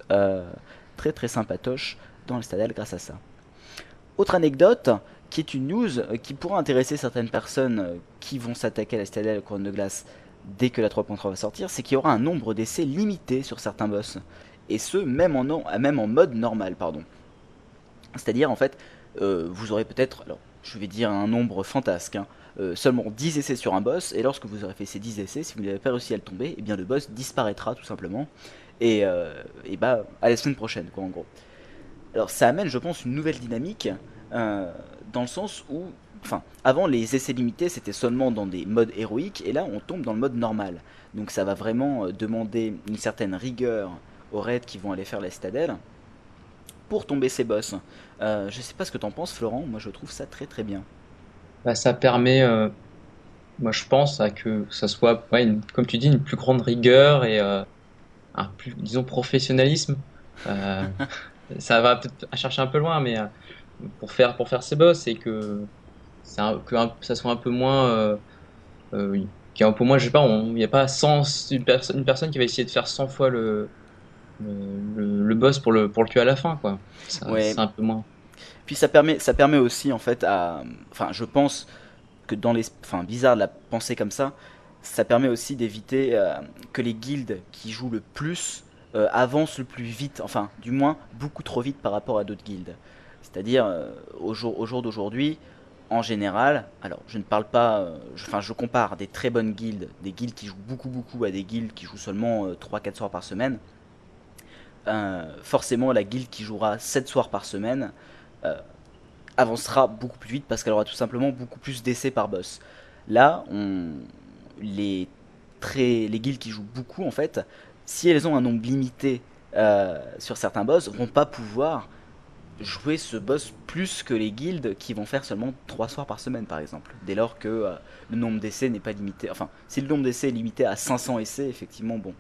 très très sympatoche dans citadelle grâce à ça. Autre anecdote, qui est une news euh, qui pourra intéresser certaines personnes euh, qui vont s'attaquer à la citadelle à couronne de glace dès que la 3.3 va sortir, c'est qu'il y aura un nombre d'essais limité sur certains boss. Et ce, même en, mode normal, pardon. C'est-à-dire, en fait, euh, vous aurez peut-être, alors je vais dire un nombre fantasque, hein, seulement 10 essais sur un boss, et lorsque vous aurez fait ces 10 essais, si vous n'avez pas réussi à le tomber, eh bien le boss disparaîtra tout simplement, et, euh, et bah à la semaine prochaine, quoi, en gros. Alors ça amène, je pense, une nouvelle dynamique, euh, dans le sens où, enfin, avant les essais limités, c'était seulement dans des modes héroïques, et là on tombe dans le mode normal. Donc ça va vraiment euh, demander une certaine rigueur aux raids qui vont aller faire la citadelle pour tomber ces boss. Euh, je sais pas ce que t'en penses, Florent. Moi, je trouve ça très très bien. Bah, ça permet, moi je pense, à que ça soit, comme tu dis, une plus grande rigueur et un plus, disons, professionnalisme. Euh, ça va peut-être à chercher un peu loin, mais euh, pour faire pour faire ces boss et que ça, que un- ça soit un peu moins, euh, euh, ait un peu moins, je sais pas, il n'y a pas 100, une, personne une personne qui va essayer de faire 100 fois le le, boss pour le pour le tuer à la fin, quoi. Ça- Ouais. C'est un peu moins. Puis ça permet, ça permet aussi en fait à, enfin, je pense que dans les, enfin, bizarre de la penser comme ça, ça permet aussi d'éviter euh, que les guildes qui jouent le plus euh, avancent le plus vite, enfin, du moins beaucoup trop vite par rapport à d'autres guildes. C'est-à-dire euh, au jour, au jour d'aujourd'hui, en général, alors je ne parle pas, enfin, je compare des très bonnes guildes, des guildes qui jouent beaucoup beaucoup à des guildes qui jouent seulement 3-4 soirs par semaine. Forcément, la guilde qui jouera 7 soirs par semaine avancera beaucoup plus vite parce qu'elle aura tout simplement beaucoup plus d'essais par boss. Là, on, les, très, les guildes qui jouent beaucoup, en fait, si elles ont un nombre limité euh, sur certains boss, vont pas pouvoir jouer ce boss plus que les guildes qui vont faire seulement 3 soirs par semaine, par exemple. Dès lors que euh, le nombre d'essais n'est pas limité. Enfin, si le nombre d'essais est limité à 500 essais, effectivement, bon,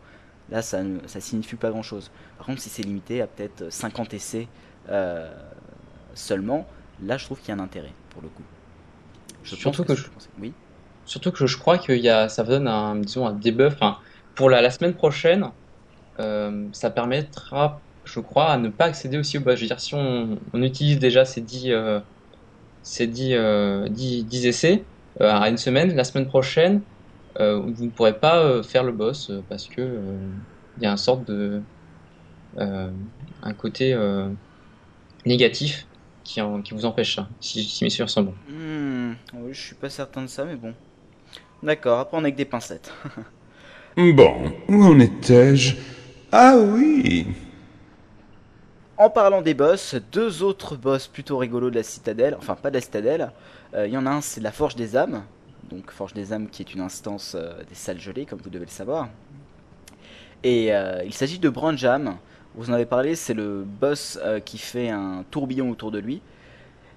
là, ça ne ça signifie pas grand-chose. Par contre, si c'est limité à peut-être 50 essais euh, seulement, là je trouve qu'il y a un intérêt pour le coup. Je Surtout que je- Oui. Surtout que je crois qu'il y a, ça donne un, disons, debuff. Pour la, semaine prochaine, euh, ça permettra, je crois, à ne pas accéder aussi au boss. Je veux dire, si on, utilise déjà ces 10, euh, ces 10, euh, 10, 10 essais à une semaine, la semaine prochaine, vous ne pourrez pas faire le boss parce que il y a un sorte de, un côté négatif qui, vous empêche ça, si, mes souvenirs sont bons. Hmm, oui, je suis pas certain de ça, mais bon. D'accord, après on est avec des pincettes. Bon, où en étais-je? Ah oui En parlant des boss, deux autres boss plutôt rigolos de la citadelle, enfin pas de la citadelle. Euh, Il y en a un, c'est la Forge des âmes. Donc Forge des âmes qui est une instance euh, des salles gelées, comme vous devez le savoir. Et euh, il s'agit de Branjam. Vous en avez parlé, c'est le boss qui fait un tourbillon autour de lui.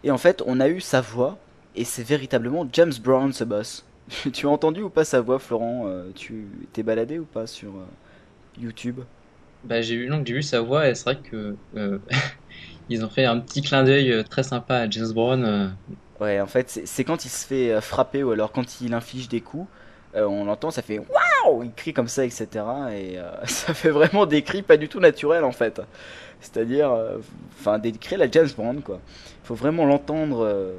Et en fait, on a eu sa voix, et c'est véritablement James Brown ce boss. tu as entendu ou pas sa voix, Florent Euh, Tu t'es baladé ou pas sur euh, YouTube? Bah, j'ai vu, donc j'ai vu sa voix et c'est vrai que euh, ils ont fait un petit clin d'œil euh, très sympa à James Brown. euh. Ouais, en fait, c'est c'est quand il se fait euh, frapper ou alors quand il inflige des coups, euh, on l'entend, ça fait waouh, il crie comme ça, etc. Et euh, ça fait vraiment des cris pas du tout naturels en fait. C'est-à-dire, euh, enfin, des cris à la James Brown quoi. Il faut vraiment l'entendre euh,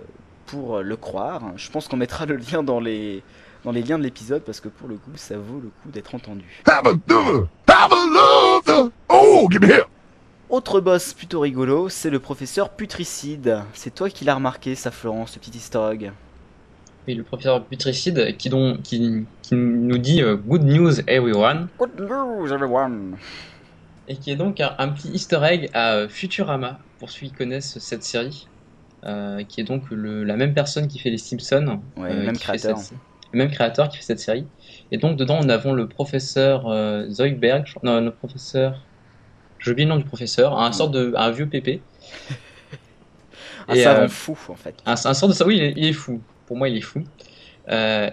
pour le croire. Je pense qu'on mettra le lien dans les dans les liens de l'épisode parce que pour le coup, ça vaut le coup d'être entendu. Oh, give me here! Autre boss plutôt rigolo, c'est le professeur Putricide. C'est toi qui l'as remarqué, ça, Florent, ce petit easter egg. Oui, le professeur Putricide qui, donc, qui, qui nous dit euh, Good news everyone Good news, everyone. et qui est donc un, un petit easter egg à euh, Futurama pour ceux qui connaissent cette série. Euh, qui est donc le, la même personne qui fait les Simpsons, Ouais, euh, le même créateur. cette- le même créateur qui fait cette série. Et donc dedans, on avons le professeur euh, Zoidberg, je non, le professeur, j'ai oublié le nom du professeur, un de, un vieux pépé, Un savant euh, fou, en fait. un, un sorte de ça, oui, il est, il est fou. Pour moi, il est fou.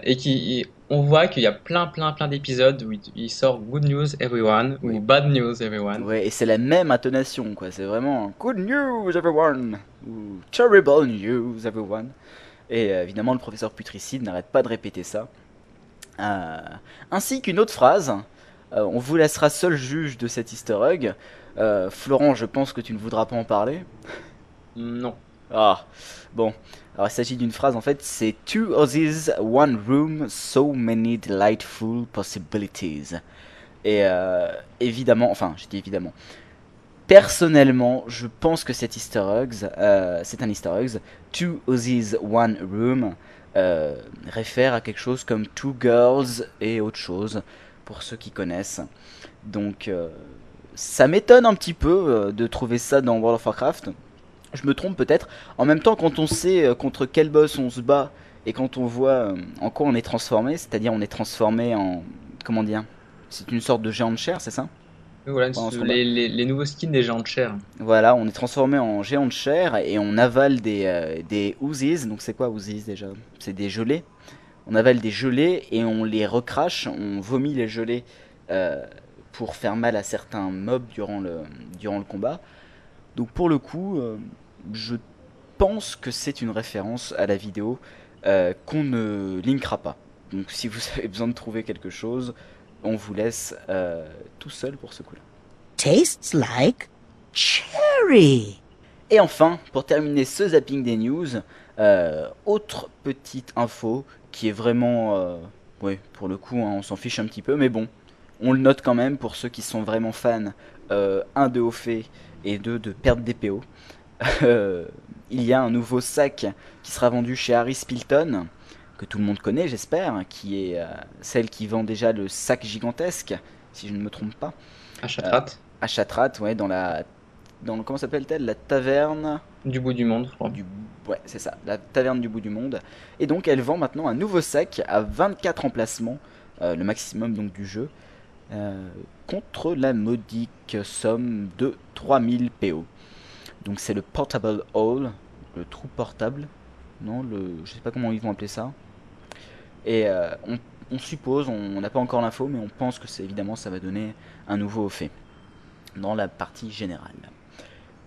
Et qui, on voit qu'il y a plein, plein, plein d'épisodes où il, sort Good News Everyone Oui. ou Bad News Everyone. Ouais, et c'est la même intonation, quoi. C'est vraiment Good news, everyone. Ou Terrible news, everyone. Et euh, évidemment, le professeur Putricide n'arrête pas de répéter ça. Euh, ainsi qu'une autre phrase. Euh, on vous laissera seul juge de cet easter egg. Euh, Florent, je pense que tu ne voudras pas en parler. Non. Ah, bon. Alors il s'agit d'une phrase en fait, c'est Two Aussies, one room, so many delightful possibilities. Et euh, évidemment, enfin, je dis évidemment. Personnellement, je pense que cet Easter egg, euh, c'est un Easter egg, Two Aussies, one room, euh, réfère à quelque chose comme Two Girls et autre chose, pour ceux qui connaissent. Donc, euh, ça m'étonne un petit peu de trouver ça dans World of Warcraft. Je me trompe peut-être. En même temps, quand on sait euh, contre quel boss on se bat et quand on voit euh, en quoi on est transformé, c'est-à-dire on est transformé en. Comment dire C'est une sorte de géant de chair, c'est ça? Voilà, les, les, les nouveaux skins des géants de chair. Voilà, on est transformé en géant de chair et on avale des, euh, des oozes. Donc c'est quoi oozes déjà? C'est des gelées. On avale des gelées et on les recrache, on vomit les gelées euh, pour faire mal à certains mobs durant le, durant le combat. Donc pour le coup, euh, je pense que c'est une référence à la vidéo euh, qu'on ne linkera pas. Donc si vous avez besoin de trouver quelque chose, on vous laisse euh, tout seul pour ce coup-là. Tastes like cherry. Et enfin, pour terminer ce zapping des news, euh, autre petite info qui est vraiment, ouais, pour le coup, hein, on s'en fiche un petit peu, mais bon, on le note quand même pour ceux qui sont vraiment fans, un de haut fait et deux de perte DPO. Euh, il y a un nouveau sac qui sera vendu chez Harry Spilton, que tout le monde connaît, j'espère, qui est euh, celle qui vend déjà le sac gigantesque, si je ne me trompe pas À Chatrat, à Chatrat, ouais, dans la, dans le- comment s'appelle-t-elle, la taverne? Du bout du monde, je crois. du, ouais, c'est ça, la taverne du bout du monde. Et donc, elle vend maintenant un nouveau sac à 24 emplacements, euh, le maximum donc du jeu, euh, contre la modique somme de 3000 PO. Donc, c'est le portable hall, le trou portable, non, le, je sais pas comment ils vont appeler ça. Et euh, on, on suppose, on n'a pas encore l'info, mais on pense que c'est évidemment ça va donner un nouveau fait dans la partie générale.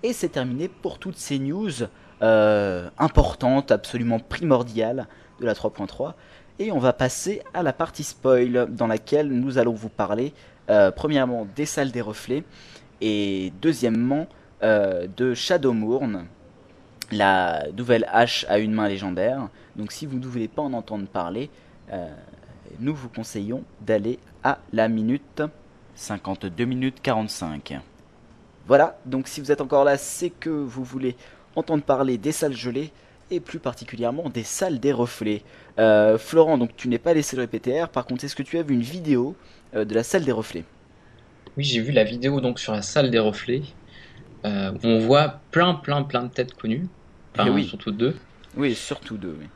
Et c'est terminé pour toutes ces news euh, importantes, absolument primordiales de la 3.3. Et on va passer à la partie spoil, dans laquelle nous allons vous parler, euh, premièrement, des salles des reflets, et deuxièmement, euh, de Shadowmourne, la nouvelle hache à une main légendaire. Donc si vous ne voulez pas en entendre parler, euh, nous vous conseillons d'aller à la minute 52 minutes 45. Voilà, donc si vous êtes encore là, c'est que vous voulez entendre parler des salles gelées et plus particulièrement des salles des reflets. Euh, Florent, donc tu n'es pas laissé le PTR, par contre, est-ce que tu as vu une vidéo de la salle des reflets? Oui, j'ai vu la vidéo donc sur la salle des reflets. Euh, où on voit plein, plein, plein de têtes connues. Enfin, Eh oui. surtout deux, Oui, surtout deux. Oui,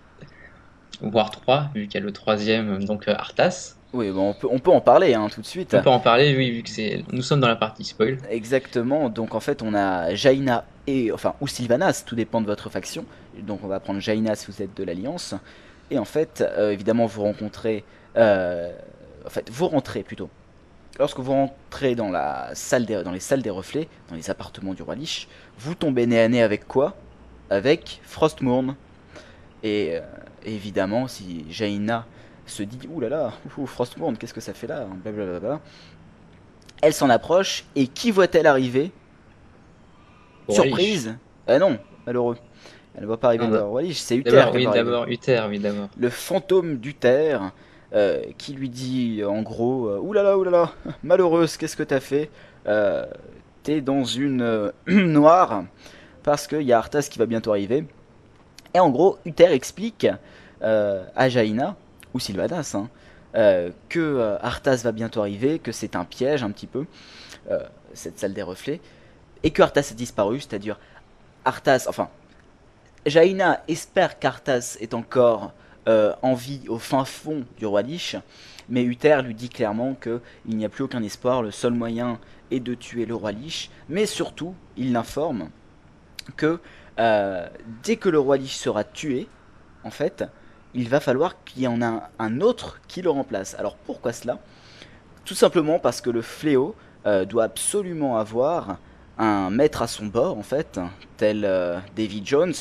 voire trois, vu qu'il y a le troisième, donc euh, Arthas. Oui, bon, on, peut, on peut en parler hein, tout de suite. On peut en parler, oui, vu que c'est, nous sommes dans la partie spoil. Exactement, donc en fait on a Jaina et enfin ou Sylvanas, tout dépend de votre faction. Donc on va prendre Jaina si vous êtes de l'Alliance. Et en fait, euh, évidemment, vous rencontrez, euh, en fait, vous rentrez plutôt. Lorsque vous rentrez dans la salle des, dans les salles des reflets, dans les appartements du roi Lich, vous tombez nez à nez avec quoi? Avec Frostmourne. Et euh, évidemment, si Jaina se dit ouh là là, ouh, Frostmourne, qu'est-ce que ça fait là? Blablabla. Elle s'en approche et qui voit-elle arriver? Roi Surprise Ah non, malheureux. Elle ne voit pas arriver Ah, le bah. roi Lich, c'est Uther. Oui, d'abord Uther, oui, d'abord. Le fantôme d'Uther euh, qui lui dit en gros euh, Oulala, oulala, malheureuse, qu'est-ce que t'as fait? Euh, T'es dans une euh, noire parce qu'il y a Arthas qui va bientôt arriver. Et en gros, Uther explique euh, à Jaina, ou Sylvanas, hein, euh, que euh, Arthas va bientôt arriver, que c'est un piège un petit peu, euh, cette salle des reflets, et que Arthas a disparu, c'est-à-dire Arthas, enfin, Jaina espère qu'Arthas est encore euh, en vie au fin fond du roi Lich, mais Uther lui dit clairement que il n'y a plus aucun espoir, le seul moyen est de tuer le roi Lich, mais surtout, il l'informe que euh, dès que le roi Lich sera tué, en fait, il va falloir qu'il y en ait un, autre qui le remplace. Alors pourquoi cela? Tout simplement parce que le fléau euh, doit absolument avoir un maître à son bord, en fait, tel Davy Jones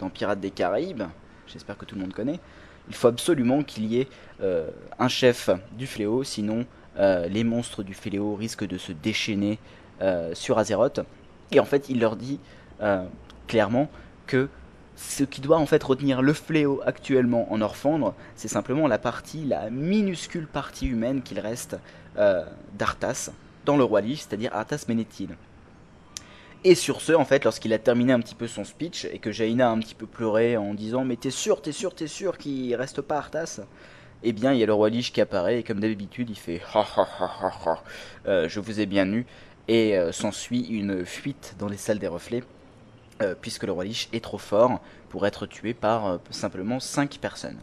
dans Pirates des Caraïbes. J'espère que tout le monde connaît. Il faut absolument qu'il y ait euh, un chef du fléau, sinon euh, les monstres du fléau risquent de se déchaîner euh, sur Azeroth. Et en fait, il leur dit clairement que ce qui doit en fait retenir le fléau actuellement en Orphandre, c'est simplement la partie, la minuscule partie humaine qu'il reste d'Arthas dans le roi Lich, c'est-à-dire Arthas Ménéthil. Et sur ce, en fait, lorsqu'il a terminé un petit peu son speech et que Jaina a un petit peu pleuré en disant Mais t'es sûr, t'es sûr, t'es sûr qu'il reste pas Arthas? Eh bien, il y a le roi Lich qui apparaît et comme d'habitude, il fait Ha ha ha ha ha, Euh, je vous ai bien eu. Et euh, s'ensuit une fuite dans les salles des reflets, euh, puisque le roi Lich est trop fort pour être tué par simplement 5 personnes.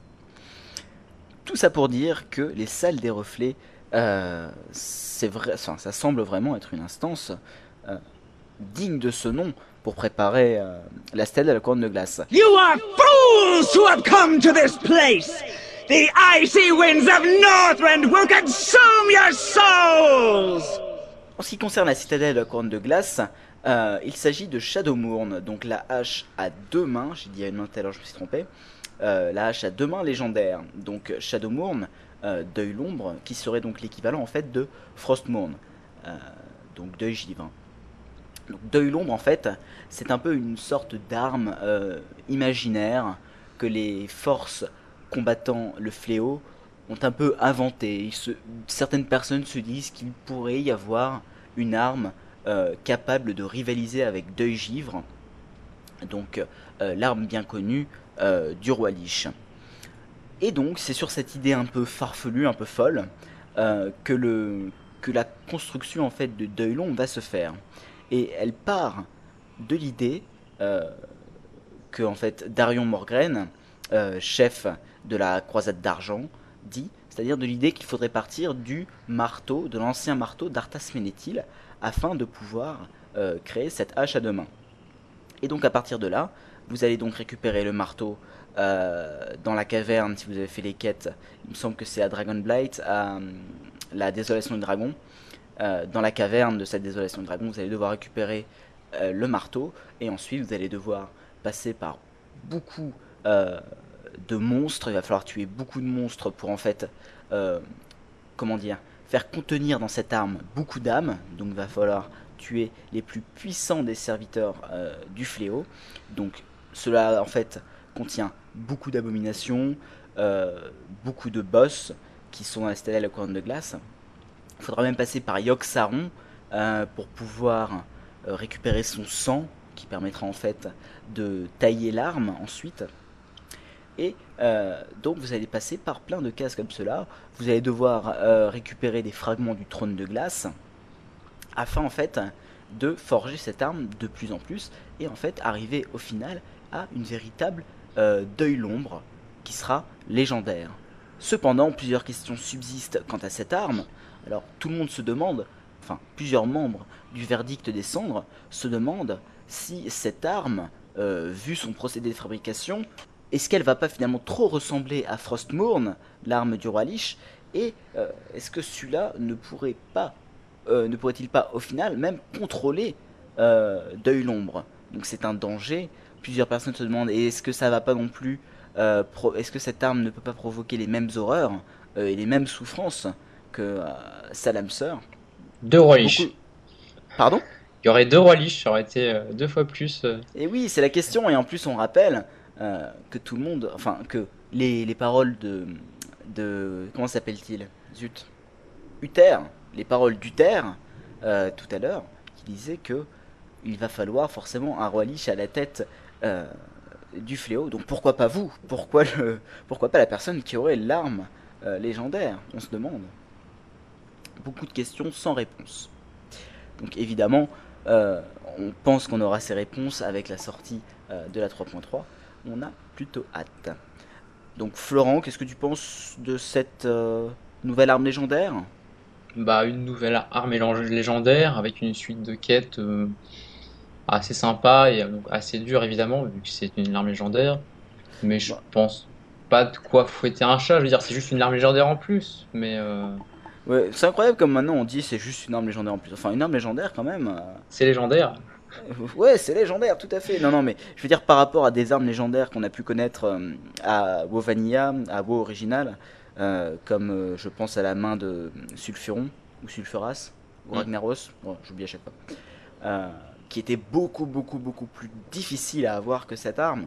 Tout ça pour dire que les salles des reflets, c'est vrai, ça semble vraiment être une instance digne de ce nom pour préparer euh, la stèle à la couronne de glace. You are fools to have come to this place! The icy winds of Northrend will consume your souls! En ce qui concerne la citadelle de la couronne de glace, euh, il s'agit de Shadowmourne, donc la hache à deux mains, j'ai dit à une main tout à l'heure, je me suis trompé, euh, la hache à deux mains légendaire, donc Shadowmourne, euh, deuil l'ombre, qui serait donc l'équivalent en fait de Frostmourne, donc deuil givin. Deuil l'ombre en fait, c'est un peu une sorte d'arme euh, imaginaire que les forces combattant le fléau ont un peu inventé. Certaines personnes se disent qu'il pourrait y avoir une arme euh, capable de rivaliser avec Deuil Givre, donc euh, l'arme bien connue du roi Lich. Et donc c'est sur cette idée un peu farfelue, un peu folle, que, la construction en fait de Deuilon va se faire. Et elle part de l'idée euh, que en fait Darion Morgren, euh, chef de la croisade d'argent, dit, c'est-à-dire de l'idée qu'il faudrait partir du marteau, de l'ancien marteau d'Arthas Ménéthil, afin de pouvoir euh, créer cette hache à deux mains. Et donc à partir de là, vous allez donc récupérer le marteau dans la caverne si vous avez fait les quêtes. Il me semble que c'est à Dragonblight, à euh, la désolation du dragon. Euh, dans la caverne de cette désolation du dragon, vous allez devoir récupérer euh, le marteau et ensuite vous allez devoir passer par beaucoup euh, de monstres. Il va falloir tuer beaucoup de monstres pour en fait, comment dire, faire contenir dans cette arme beaucoup d'âmes. Donc il va falloir tuer les plus puissants des serviteurs du fléau. Donc cela en fait contient beaucoup d'abominations, beaucoup de boss qui sont installés à la couronne de glace. Il faudra même passer par Yogg-Saron euh, pour pouvoir euh, récupérer son sang qui permettra en fait de tailler l'arme ensuite. Et euh, donc vous allez passer par plein de cases comme cela. Vous allez devoir récupérer des fragments du trône de glace afin en fait de forger cette arme de plus en plus et en fait arriver au final à une véritable deuil l'ombre qui sera légendaire. Cependant, plusieurs questions subsistent quant à cette arme. Alors tout le monde se demande, enfin plusieurs membres du verdict des cendres se demandent si cette arme, euh, vu son procédé de fabrication, est-ce qu'elle va pas finalement trop ressembler à Frostmourne, l'arme du roi Lich, et euh, est-ce que celui-là ne pourrait pas, euh, ne pourrait-il pas au final même contrôler Deuil l'ombre? Donc c'est un danger. Plusieurs personnes se demandent et est-ce que ça va pas non plus, est-ce que cette arme ne peut pas provoquer les mêmes horreurs et les mêmes souffrances que euh, Salamser Deux rois. Beaucoup- Pardon? Il y aurait deux rois liches, ça aurait été euh, deux fois plus. euh, Et oui, c'est la question. Et en plus, on rappelle euh, que tout le monde, enfin, que les, les paroles de, de comment s'appelle-t-il? Zut, Uther, les paroles d'Uther euh, tout à l'heure, qui disait que il va falloir forcément un roi liche à la tête euh, du fléau. Donc pourquoi pas vous? Pourquoi le, pourquoi pas la personne qui aurait l'arme légendaire? On se demande. Beaucoup de questions sans réponse. Donc évidemment, euh, on pense qu'on aura ces réponses avec la sortie euh, de la 3.3. On a plutôt hâte. Donc Florent, qu'est-ce que tu penses de cette euh, nouvelle arme légendaire? Bah, une nouvelle arme légendaire avec une suite de quêtes assez sympa et donc assez dure évidemment vu que c'est une arme légendaire. Mais je Bah. pense pas de quoi fouetter un chat. Je veux dire, c'est juste une arme légendaire en plus. Mais Ouais, c'est incroyable comme maintenant on dit c'est juste une arme légendaire en plus. Enfin une arme légendaire quand même. euh, c'est légendaire. Ouais, c'est légendaire, tout à fait. Non, non, mais je veux dire par rapport à des armes légendaires qu'on a pu connaître euh, à WoW Vanilla, à WoW Original, euh, comme euh, je pense à la main de Sulfuron ou Sulfuras ou Mm. Ragnaros, bon, j'oublie à chaque fois, euh, qui était beaucoup, beaucoup, beaucoup plus difficile à avoir que cette arme.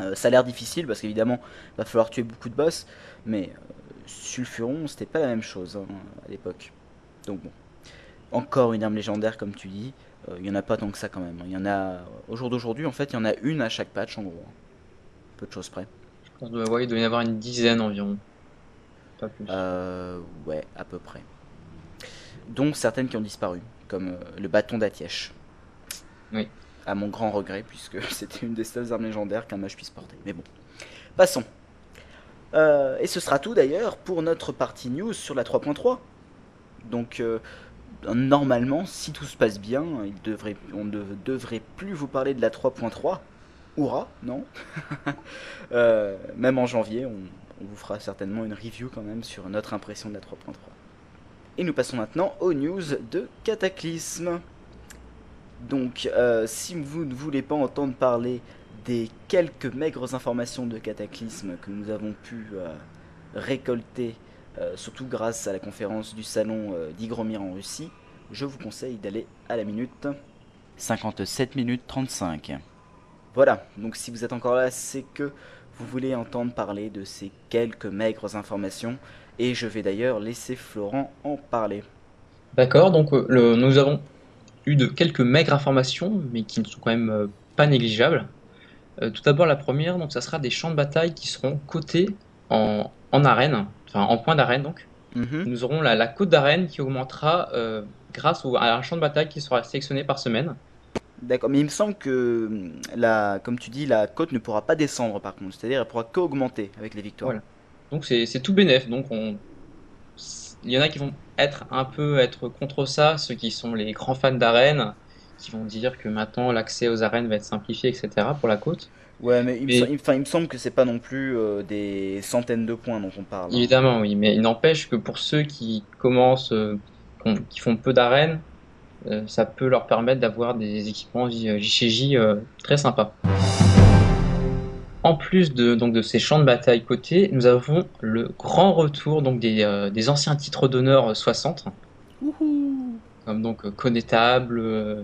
Euh, ça a l'air difficile parce qu'évidemment, va falloir tuer beaucoup de boss, mais euh, Sulfuron, c'était pas la même chose hein, à l'époque. Donc bon, encore une arme légendaire comme tu dis. Euh, Il y en a pas tant que ça quand même. Il y en a au jour d'aujourd'hui en fait, il y en a une à chaque patch en gros. Peu de choses près. Je pense, ouais, il doit y en avoir une dizaine environ. Pas plus. Euh, ouais, à peu près. Dont certaines qui ont disparu, comme euh, le bâton d'Atièche. Oui. À mon grand regret, puisque c'était une des seules armes légendaires qu'un mage puisse porter. Mais bon, passons. Euh, et ce sera tout d'ailleurs pour notre partie news sur la 3.3. Donc, euh, normalement, si tout se passe bien, on ne devrait plus vous parler de la 3.3. Hurrah, non Euh, Même en janvier, on, on vous fera certainement une review quand même sur notre impression de la 3.3. Et nous passons maintenant aux news de Cataclysme. Donc, si vous ne voulez pas entendre parler des quelques maigres informations de Cataclysme que nous avons pu euh, récolter, euh, surtout grâce à la conférence du salon euh, d'Igromir en Russie, je vous conseille d'aller à la minute 57 minutes 35. Voilà, donc si vous êtes encore là, c'est que vous voulez entendre parler de ces quelques maigres informations, et je vais d'ailleurs laisser Florent en parler. D'accord, donc nous avons eu de quelques maigres informations, mais qui ne sont quand même pas négligeables. Euh, tout d'abord, la première, donc ça sera des champs de bataille qui seront cotés en, en arène, enfin en point d'arène donc. Mhm. Nous aurons la, la cote d'arène qui augmentera euh, grâce au- à un champ de bataille qui sera sélectionné par semaine. D'accord, mais il me semble que, hum, la, comme tu dis, la cote ne pourra pas descendre par contre, c'est-à-dire elle pourra qu'augmenter avec les victoires. Voilà. Donc c'est c'est tout bénef. Donc on, il y en a qui vont être un peu être contre ça, ceux qui sont les grands fans d'arène, qui vont dire que maintenant l'accès aux arènes va être simplifié, etc. pour la côte. Ouais, mais il, me, il- enfin, il me semble que c'est pas non plus euh, des centaines de points dont on parle. hein. Évidemment, oui, mais il n'empêche que pour ceux qui commencent, euh, qui font peu d'arènes, euh, ça peut leur permettre d'avoir des équipements JCJ euh, très sympas. En plus de, donc, de ces champs de bataille cotés, nous avons le grand retour donc, des, euh, des anciens titres d'honneur 60, comme donc connétable, euh,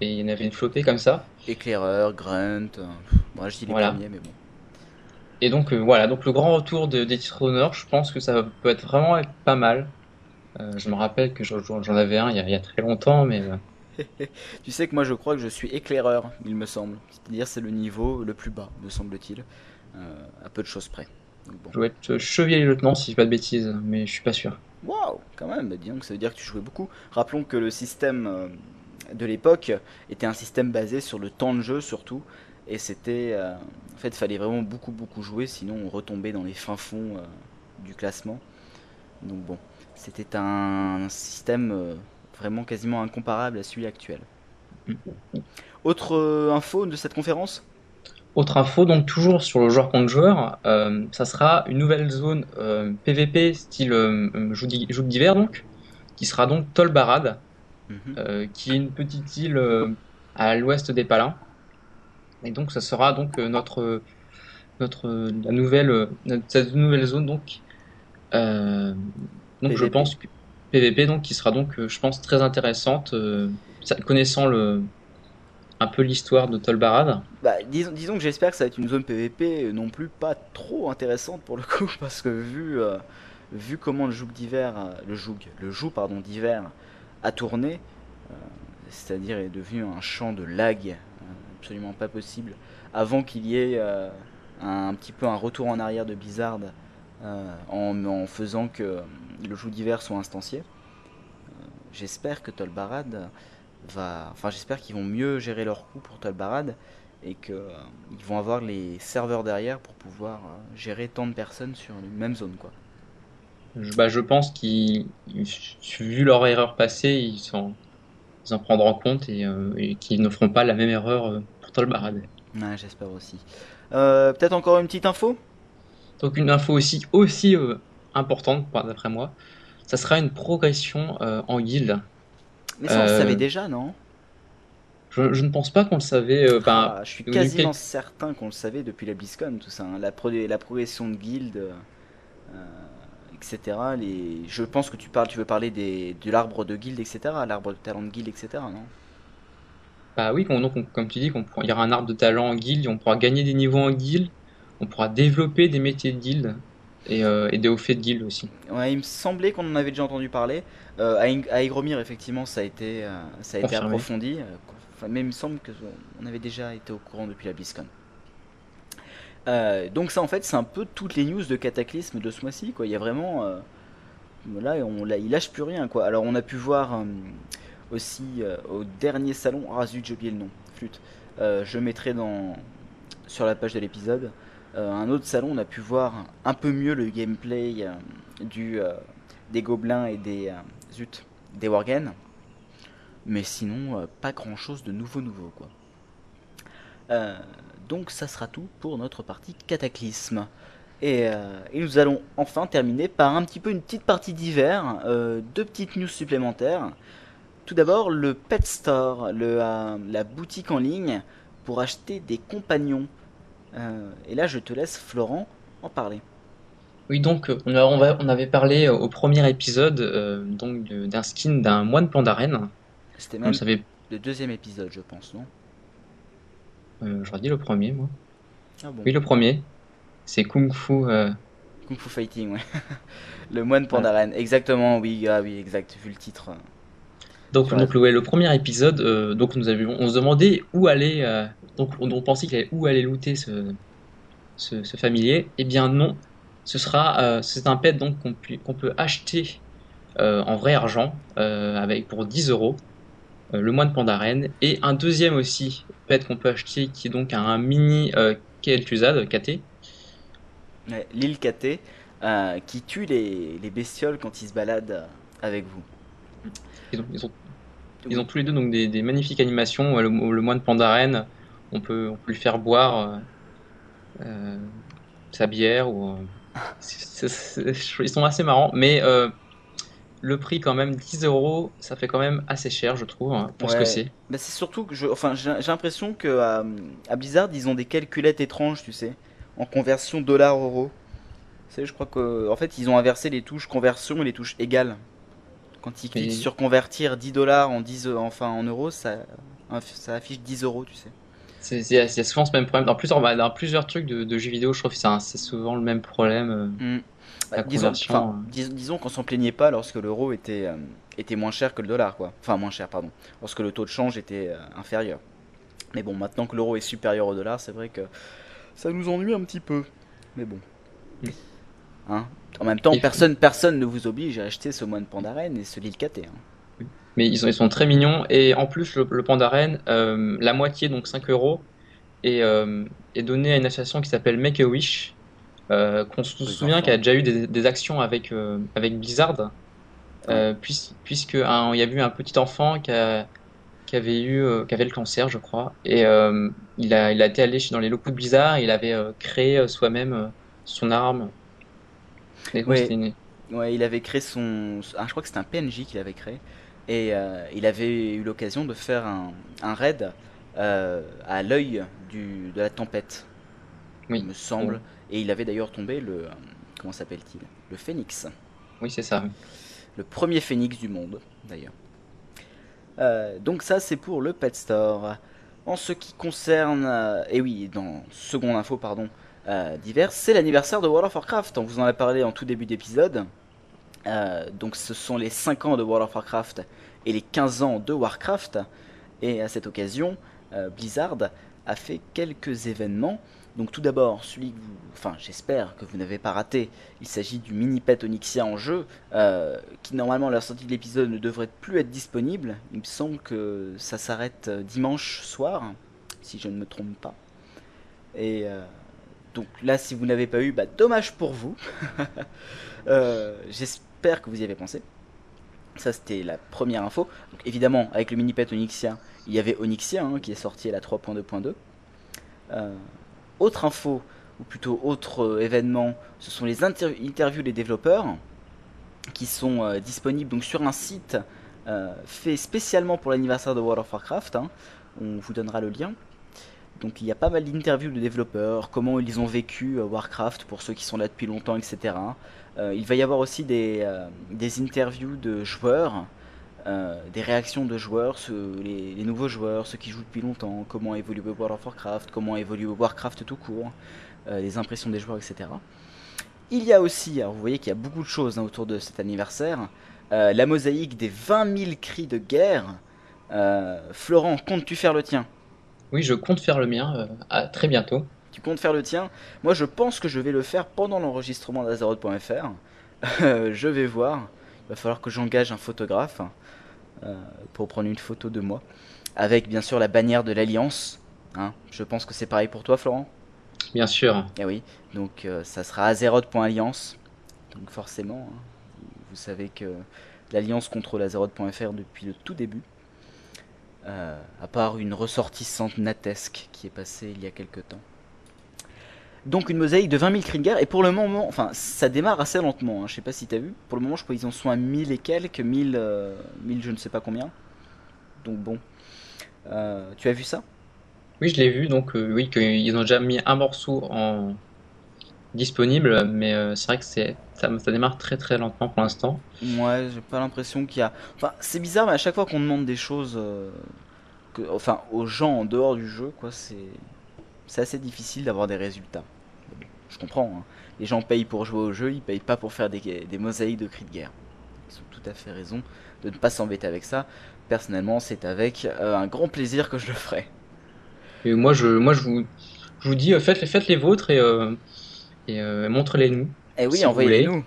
et il y en avait une flopée comme ça. Éclaireur, Grunt, euh, moi je dis les Voilà. premiers, mais bon. Et donc euh, voilà, donc le grand retour de- des titres d'honneur, je pense que ça peut être vraiment être pas mal. Euh, je me rappelle que j'en avais un il y, a, il y a très longtemps, mais euh, Tu sais que moi je crois que je suis éclaireur, il me semble. C'est-à-dire c'est le niveau le plus bas, me semble-t-il, euh, à peu de choses près. Donc bon. je dois être euh, chevalier lieutenant si je dis pas de bêtises, mais je suis pas sûr. Waouh, quand même, bah, dis donc, ça veut dire que tu jouais beaucoup. Rappelons que le système, euh, de l'époque était un système basé sur le temps de jeu surtout. Et c'était. euh, en fait, il fallait vraiment beaucoup, beaucoup jouer, sinon on retombait dans les fins fonds euh, du classement. Donc bon, c'était un, système euh, vraiment quasiment incomparable à celui actuel. Autre info de cette conférence? Autre info, donc toujours sur le joueur contre joueur, ça sera une nouvelle zone PVP style euh, jeu d'hiver donc, qui sera donc Tolbarad, Mhm. euh, qui est une petite île euh, à l'ouest des Palins. Et donc ça sera donc euh, notre notre la nouvelle cette nouvelle zone donc euh, donc je PVP. pense que PVP donc qui sera donc je pense très intéressante euh, connaissant le un peu l'histoire de Tolbarad. Bah, disons, disons que j'espère que ça va être une zone PVP non plus pas trop intéressante pour le coup, parce que vu, euh, vu comment le joug d'hiver, le joug, le joug pardon d'hiver a tourné, euh, c'est-à-dire est devenu un champ de lag euh, absolument pas possible, avant qu'il y ait euh, un, petit peu un retour en arrière de Blizzard en, en faisant que le joug d'hiver soit instancié. J'espère que Tolbarad va, enfin j'espère qu'ils vont mieux gérer leurs coûts pour Tolbarad et que euh, ils vont avoir les serveurs derrière pour pouvoir gérer tant de personnes sur une même zone quoi. Je, bah, je pense qu'ils, vu leur erreur passée, ils s'en, ils en prendront compte et, euh, et qu'ils ne feront pas la même erreur euh, pour Tolbarad. Ouais, j'espère aussi. Euh, Peut-être encore une petite info? Donc une info aussi, aussi euh, importante, d'après moi, ça sera une progression en guilde. Mais ça on le savait déjà non? Je, je ne pense pas qu'on le savait. euh, Ah, Je suis quasiment quel- certain qu'on le savait depuis la BlizzCon tout ça. hein. La, pro- la progression de guild, euh, etc. Les... Je pense que tu parles, tu veux parler des, de l'arbre de guild, etc. L'arbre de talent de guild, etc. Non? Bah oui, qu'on- donc, on- comme tu dis, qu'on pourra- il y aura un arbre de talent en guild, on pourra gagner des niveaux en guild, on pourra développer des métiers de guild et, euh, et des hauts faits de guild aussi. Ouais, il me semblait qu'on en avait déjà entendu parler. Euh, à, Hygromir, effectivement, ça a été, euh, ça a été approfondi. Enfin, mais il me semble que on avait déjà été au courant depuis la BlizzCon. Euh, donc ça, en fait, c'est un peu toutes les news de Cataclysme de ce mois-ci. Quoi. Il y a vraiment... euh, là, on, là, il lâche plus rien. Quoi. Alors, on a pu voir euh, aussi au dernier salon... Ah zut, j'ai oublié le nom. Flûte. Je mettrai dans, sur la page de l'épisode. Un autre salon, on a pu voir un peu mieux le gameplay du, des gobelins et des, zut, des worgen. Mais sinon, pas grand chose de nouveau nouveau quoi. Donc ça sera tout pour notre partie cataclysme. Et, euh, et nous allons enfin terminer par un petit peu une petite partie d'hiver, euh, deux petites news supplémentaires. Tout d'abord, le Pet Store, le, euh, la boutique en ligne pour acheter des compagnons. Et là, je te laisse, Florent, en parler. Oui, donc on, a- on, va- on avait parlé au premier épisode donc d'un skin d'un moine pandaren. C'était même savait, le deuxième épisode, je pense, non? Euh, j'aurais dit le premier, moi. Ah bon Oui, le premier. C'est Kung Fu. euh, Kung Fu Fighting, ouais. le moine Pandaren, exactement, oui, ah oui, exact, vu le titre. Donc, donc ouais, le premier épisode, euh, donc nous avions, on se demandait où aller. euh, donc on, on pensait qu'il allait où aller looter ce, ce, ce familier. Eh bien non, ce sera, euh, c'est un pet donc qu'on qu'on peut acheter en vrai argent avec pour 10 euros. Euh, Le moine pandaren et un deuxième aussi pet qu'on peut acheter qui est donc un mini euh, Kel'Thuzad KT. Ouais, L'île KT, euh, qui tue les, les bestioles quand ils se baladent euh, avec vous. Ils ont, ils ont, ils ont tous les deux donc des, des magnifiques animations. Le, le moine pandaren, on peut, on peut lui faire boire euh, euh, sa bière. Ou, euh, ils sont assez marrants, mais euh, le prix quand même 10 euros, ça fait quand même assez cher, je trouve, hein, pour ce que c'est. Bah, c'est surtout que je, enfin, j'ai l'impression que euh, à Blizzard, ils ont des calculettes étranges, tu sais, en conversion dollar-euro. Tu sais, je crois que, en fait, ils ont inversé les touches conversion et les touches égales. Quand ils cliquent Et- sur convertir 10 dollars en 10, enfin en euros, ça, ça affiche 10 euros, tu sais. C'est c'est- c'est souvent ce même problème. Dans plusieurs, bah, dans plusieurs trucs de, de jeux vidéo, je trouve que c'est souvent le même problème. euh. Mm. La disons, dis- disons qu'on s'en plaignait pas lorsque l'euro était, euh, était moins cher que le dollar, quoi. Enfin, moins cher, pardon. Lorsque le taux de change était euh, inférieur. Mais bon, maintenant que l'euro est supérieur au dollar, c'est vrai que ça nous ennuie un petit peu. Mais bon. Hein en même temps, Et- personne, personne ne vous oblige à acheter ce moine pandaren et ce Lille KT. hein. Mais ils sont, ils sont très mignons. Et en plus, le, le Pandaren, euh, la moitié, donc 5 euros, est, est donné à une association qui s'appelle Make a Wish, euh, qu'on se souvient enfants. qui a déjà eu des, des actions avec, euh, avec Blizzard, euh, puis- puisque un- il y a eu un petit enfant qui, a- qui avait eu, euh, qui avait le cancer, je crois, et euh, il a, il a été allé chez- dans les locaux de Blizzard, et il avait créé soi-même son arme. Et donc, Ouais. c'était une- Ouais, il avait créé son. Ah, je crois que c'était un PNJ qu'il avait créé. Et il avait eu l'occasion de faire un, un raid à l'œil du- de la tempête, Oui. il me semble. Ouais. Et il avait d'ailleurs tombé le. euh, Comment s'appelle-t-il? Le phénix. Oui, c'est ça. Le premier phénix du monde, d'ailleurs. Euh, donc, ça, c'est pour le Pet Store. En ce qui concerne. euh, et oui, dans seconde info, pardon, euh, divers, c'est l'anniversaire de World of Warcraft. On vous en a parlé en tout début d'épisode. Donc, ce sont les 5 ans de World of Warcraft et les 15 ans de Warcraft. Et à cette occasion, Blizzard a fait quelques événements. Donc tout d'abord, celui que vous, enfin j'espère que vous n'avez pas raté, il s'agit du mini pet Onyxia en jeu, euh, qui normalement à la sortie de l'épisode ne devrait plus être disponible. Il me semble que ça s'arrête euh, dimanche soir, si je ne me trompe pas. Et euh, donc là, si vous n'avez pas eu, bah dommage pour vous. J'espère que vous y avez pensé. Ça, c'était la première info. Évidemment, avec le mini pet Onyxia, il y avait Onyxia hein, qui est sorti à la 3.2.2. Autre info, ou plutôt autre euh, événement, ce sont les inter- interviews des développeurs qui sont euh, disponibles donc sur un site euh, fait spécialement pour l'anniversaire de World of Warcraft. hein. On vous donnera le lien. Donc il y a pas mal d'interviews de développeurs, comment ils ont vécu Warcraft pour ceux qui sont là depuis longtemps, etc. Il va y avoir aussi des, des interviews de joueurs, euh, des réactions de joueurs, ceux- les, les nouveaux joueurs, ceux qui jouent depuis longtemps, comment évolue World of Warcraft, comment évolue Warcraft tout court, euh, les impressions des joueurs, etc. Il y a aussi, alors vous voyez qu'il y a beaucoup de choses hein, autour de cet anniversaire, euh, la mosaïque des 20 000 cris de guerre. Florent, comptes-tu faire le tien? Oui, je compte faire le mien à très bientôt. Tu comptes faire le tien? Moi, je pense que je vais le faire pendant l'enregistrement d'Azeroth.fr. Je vais voir. Il va falloir que j'engage un photographe pour prendre une photo de moi. Avec, bien sûr, la bannière de l'Alliance. hein. Je pense que c'est pareil pour toi, Florent? Bien sûr. Eh oui. Donc, euh, ça sera Azeroth.alliance. Donc, forcément, hein, vous- vous savez que l'Alliance contrôle Azeroth.fr depuis le tout début. Euh, à part une ressortissante natesque qui est passée il y a quelque temps. Donc une mosaïque de 20 000 cris de guerre, et pour le moment, enfin ça démarre assez lentement, hein, je sais pas si t'as vu, pour le moment je crois qu'ils en sont à 1000 et quelques, 1000, euh, 1000 je ne sais pas combien. Donc bon, Euh, tu as vu ça? Oui, je l'ai vu, donc euh, oui, qu'ils ont déjà mis un morceau en disponible, mais c'est vrai que c'est ça, ça démarre très très lentement pour l'instant. Ouais, j'ai pas l'impression qu'il y a... Enfin c'est bizarre, mais à chaque fois qu'on demande des choses, que... enfin aux gens en dehors du jeu, quoi, c'est... C'est assez difficile d'avoir des résultats. Je comprends, hein. les gens payent pour jouer au jeu, ils payent pas pour faire des, des mosaïques de cris de guerre. Ils ont tout à fait raison de ne pas s'embêter avec ça. Personnellement, c'est avec euh, un grand plaisir que je le ferai. Et moi, je, moi, je vous, je vous dis, euh, faites, faites les vôtres et, euh, et euh, montrez-les nous. Eh oui, Si vous envoyez-les-nous.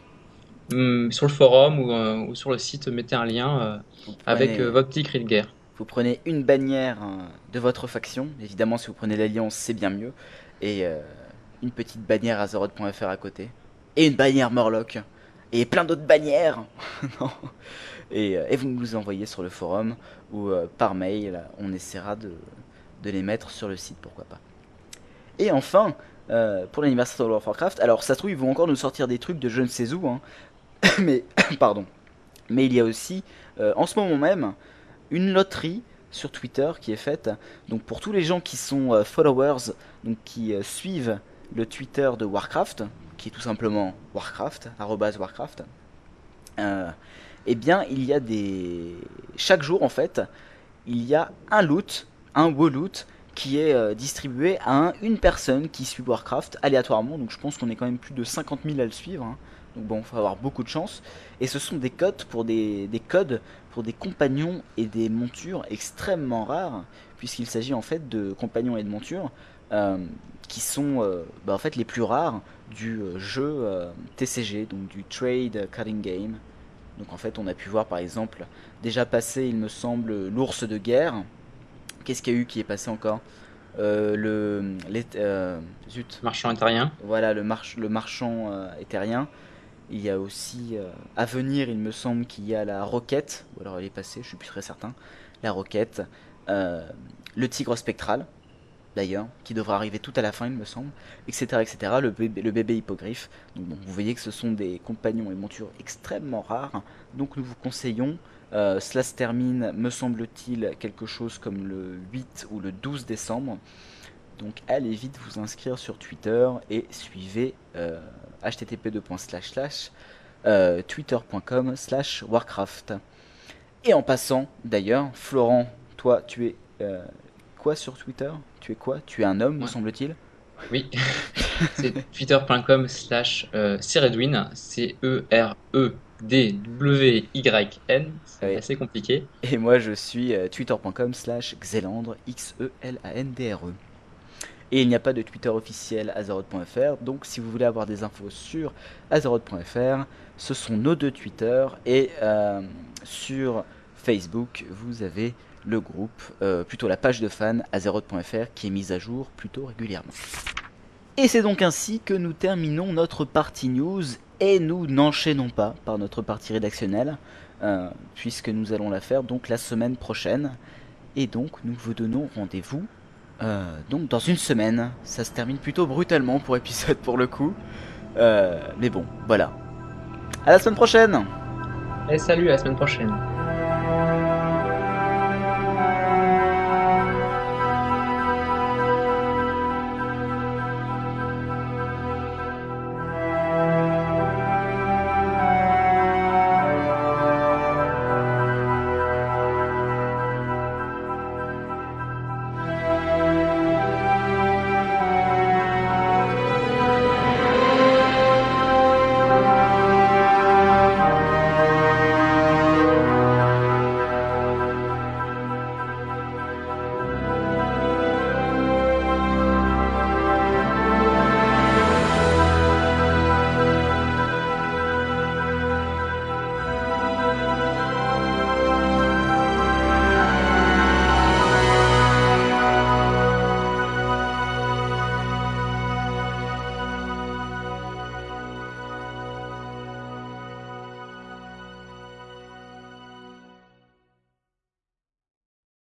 Hum, sur le forum ou, ou sur le site, mettez un lien avec votre petit cri de guerre. Vous prenez une bannière euh, de votre faction. Évidemment, si vous prenez l'Alliance, c'est bien mieux. Et euh, une petite bannière Azeroth.fr à côté. Et une bannière Morlock. Et plein d'autres bannières. Euh, et vous nous envoyez sur le forum ou euh, par mail. On essaiera de, les mettre sur le site, pourquoi pas. Et enfin, pour l'anniversaire de World of Warcraft, alors ça se trouve, ils vont encore nous sortir des trucs de je ne sais où. hein. Mais, pardon. Mais il y a aussi, en ce moment même, une loterie sur Twitter qui est faite. Donc pour tous les gens qui sont euh, followers, donc qui euh, suivent le Twitter de Warcraft, qui est tout simplement Warcraft, Warcraft, euh, eh bien il y a des... Chaque jour en fait, il y a un loot, un WoW loot, qui est distribué à un- une personne qui suit Warcraft aléatoirement. Donc je pense qu'on est quand même plus de 50 000 à le suivre. hein. Donc bon, il faut avoir beaucoup de chance. Et ce sont des codes pour des, des codes pour des compagnons et des montures extrêmement rares, puisqu'il s'agit en fait de compagnons et de montures euh, qui sont euh, bah, en fait les plus rares du euh, jeu euh, TCG, donc du Trade Cutting Game. Donc en fait, on a pu voir par exemple déjà passer, il me semble, l'ours de guerre. Qu'est-ce qu'il y a eu qui est passé encore? Euh, Le les, euh, zut, Marchand italien. voilà le, march- le marchand euh, éthérien. Il y a aussi euh, à venir, il me semble qu'il y a la roquette, ou alors elle est passée, je suis plus très certain. La roquette, euh, le tigre spectral, d'ailleurs, qui devra arriver tout à la fin, il me semble, etc. etc. Le bébé, hippogriffe. Donc vous voyez que ce sont des compagnons et montures extrêmement rares. Donc nous vous conseillons, euh, cela se termine, me semble-t-il, quelque chose comme le 8 ou le 12 décembre. Donc allez vite vous inscrire sur Twitter et suivez http euh, twitter.com slash warcraft. Et en passant, d'ailleurs, Florent, toi, tu es euh, quoi sur Twitter? Tu es quoi? Tu es un homme, me Ouais. semble-t-il? Oui. c'est twitter.com slash euh, Cyredwin. C-E-R-E-D-W-Y-N. C'est Oui. assez compliqué. Et moi, je suis euh, twitter.com slash xelandre, X-E-L-A-N-D-R-E. Et il n'y a pas de Twitter officiel Azeroth.fr, donc si vous voulez avoir des infos sur Azeroth.fr, ce sont nos deux Twitter, et euh, sur Facebook, vous avez le groupe, euh, plutôt la page de fans Azeroth.fr, qui est mise à jour plutôt régulièrement. Et c'est donc ainsi que nous terminons notre partie news, et nous n'enchaînons pas par notre partie rédactionnelle, euh, puisque nous allons la faire donc la semaine prochaine. Et donc nous vous donnons rendez-vous euh, donc dans une semaine. Ça se termine plutôt brutalement pour épisode pour le coup. Euh, mais bon, voilà. À la semaine prochaine Et salut, à la semaine prochaine.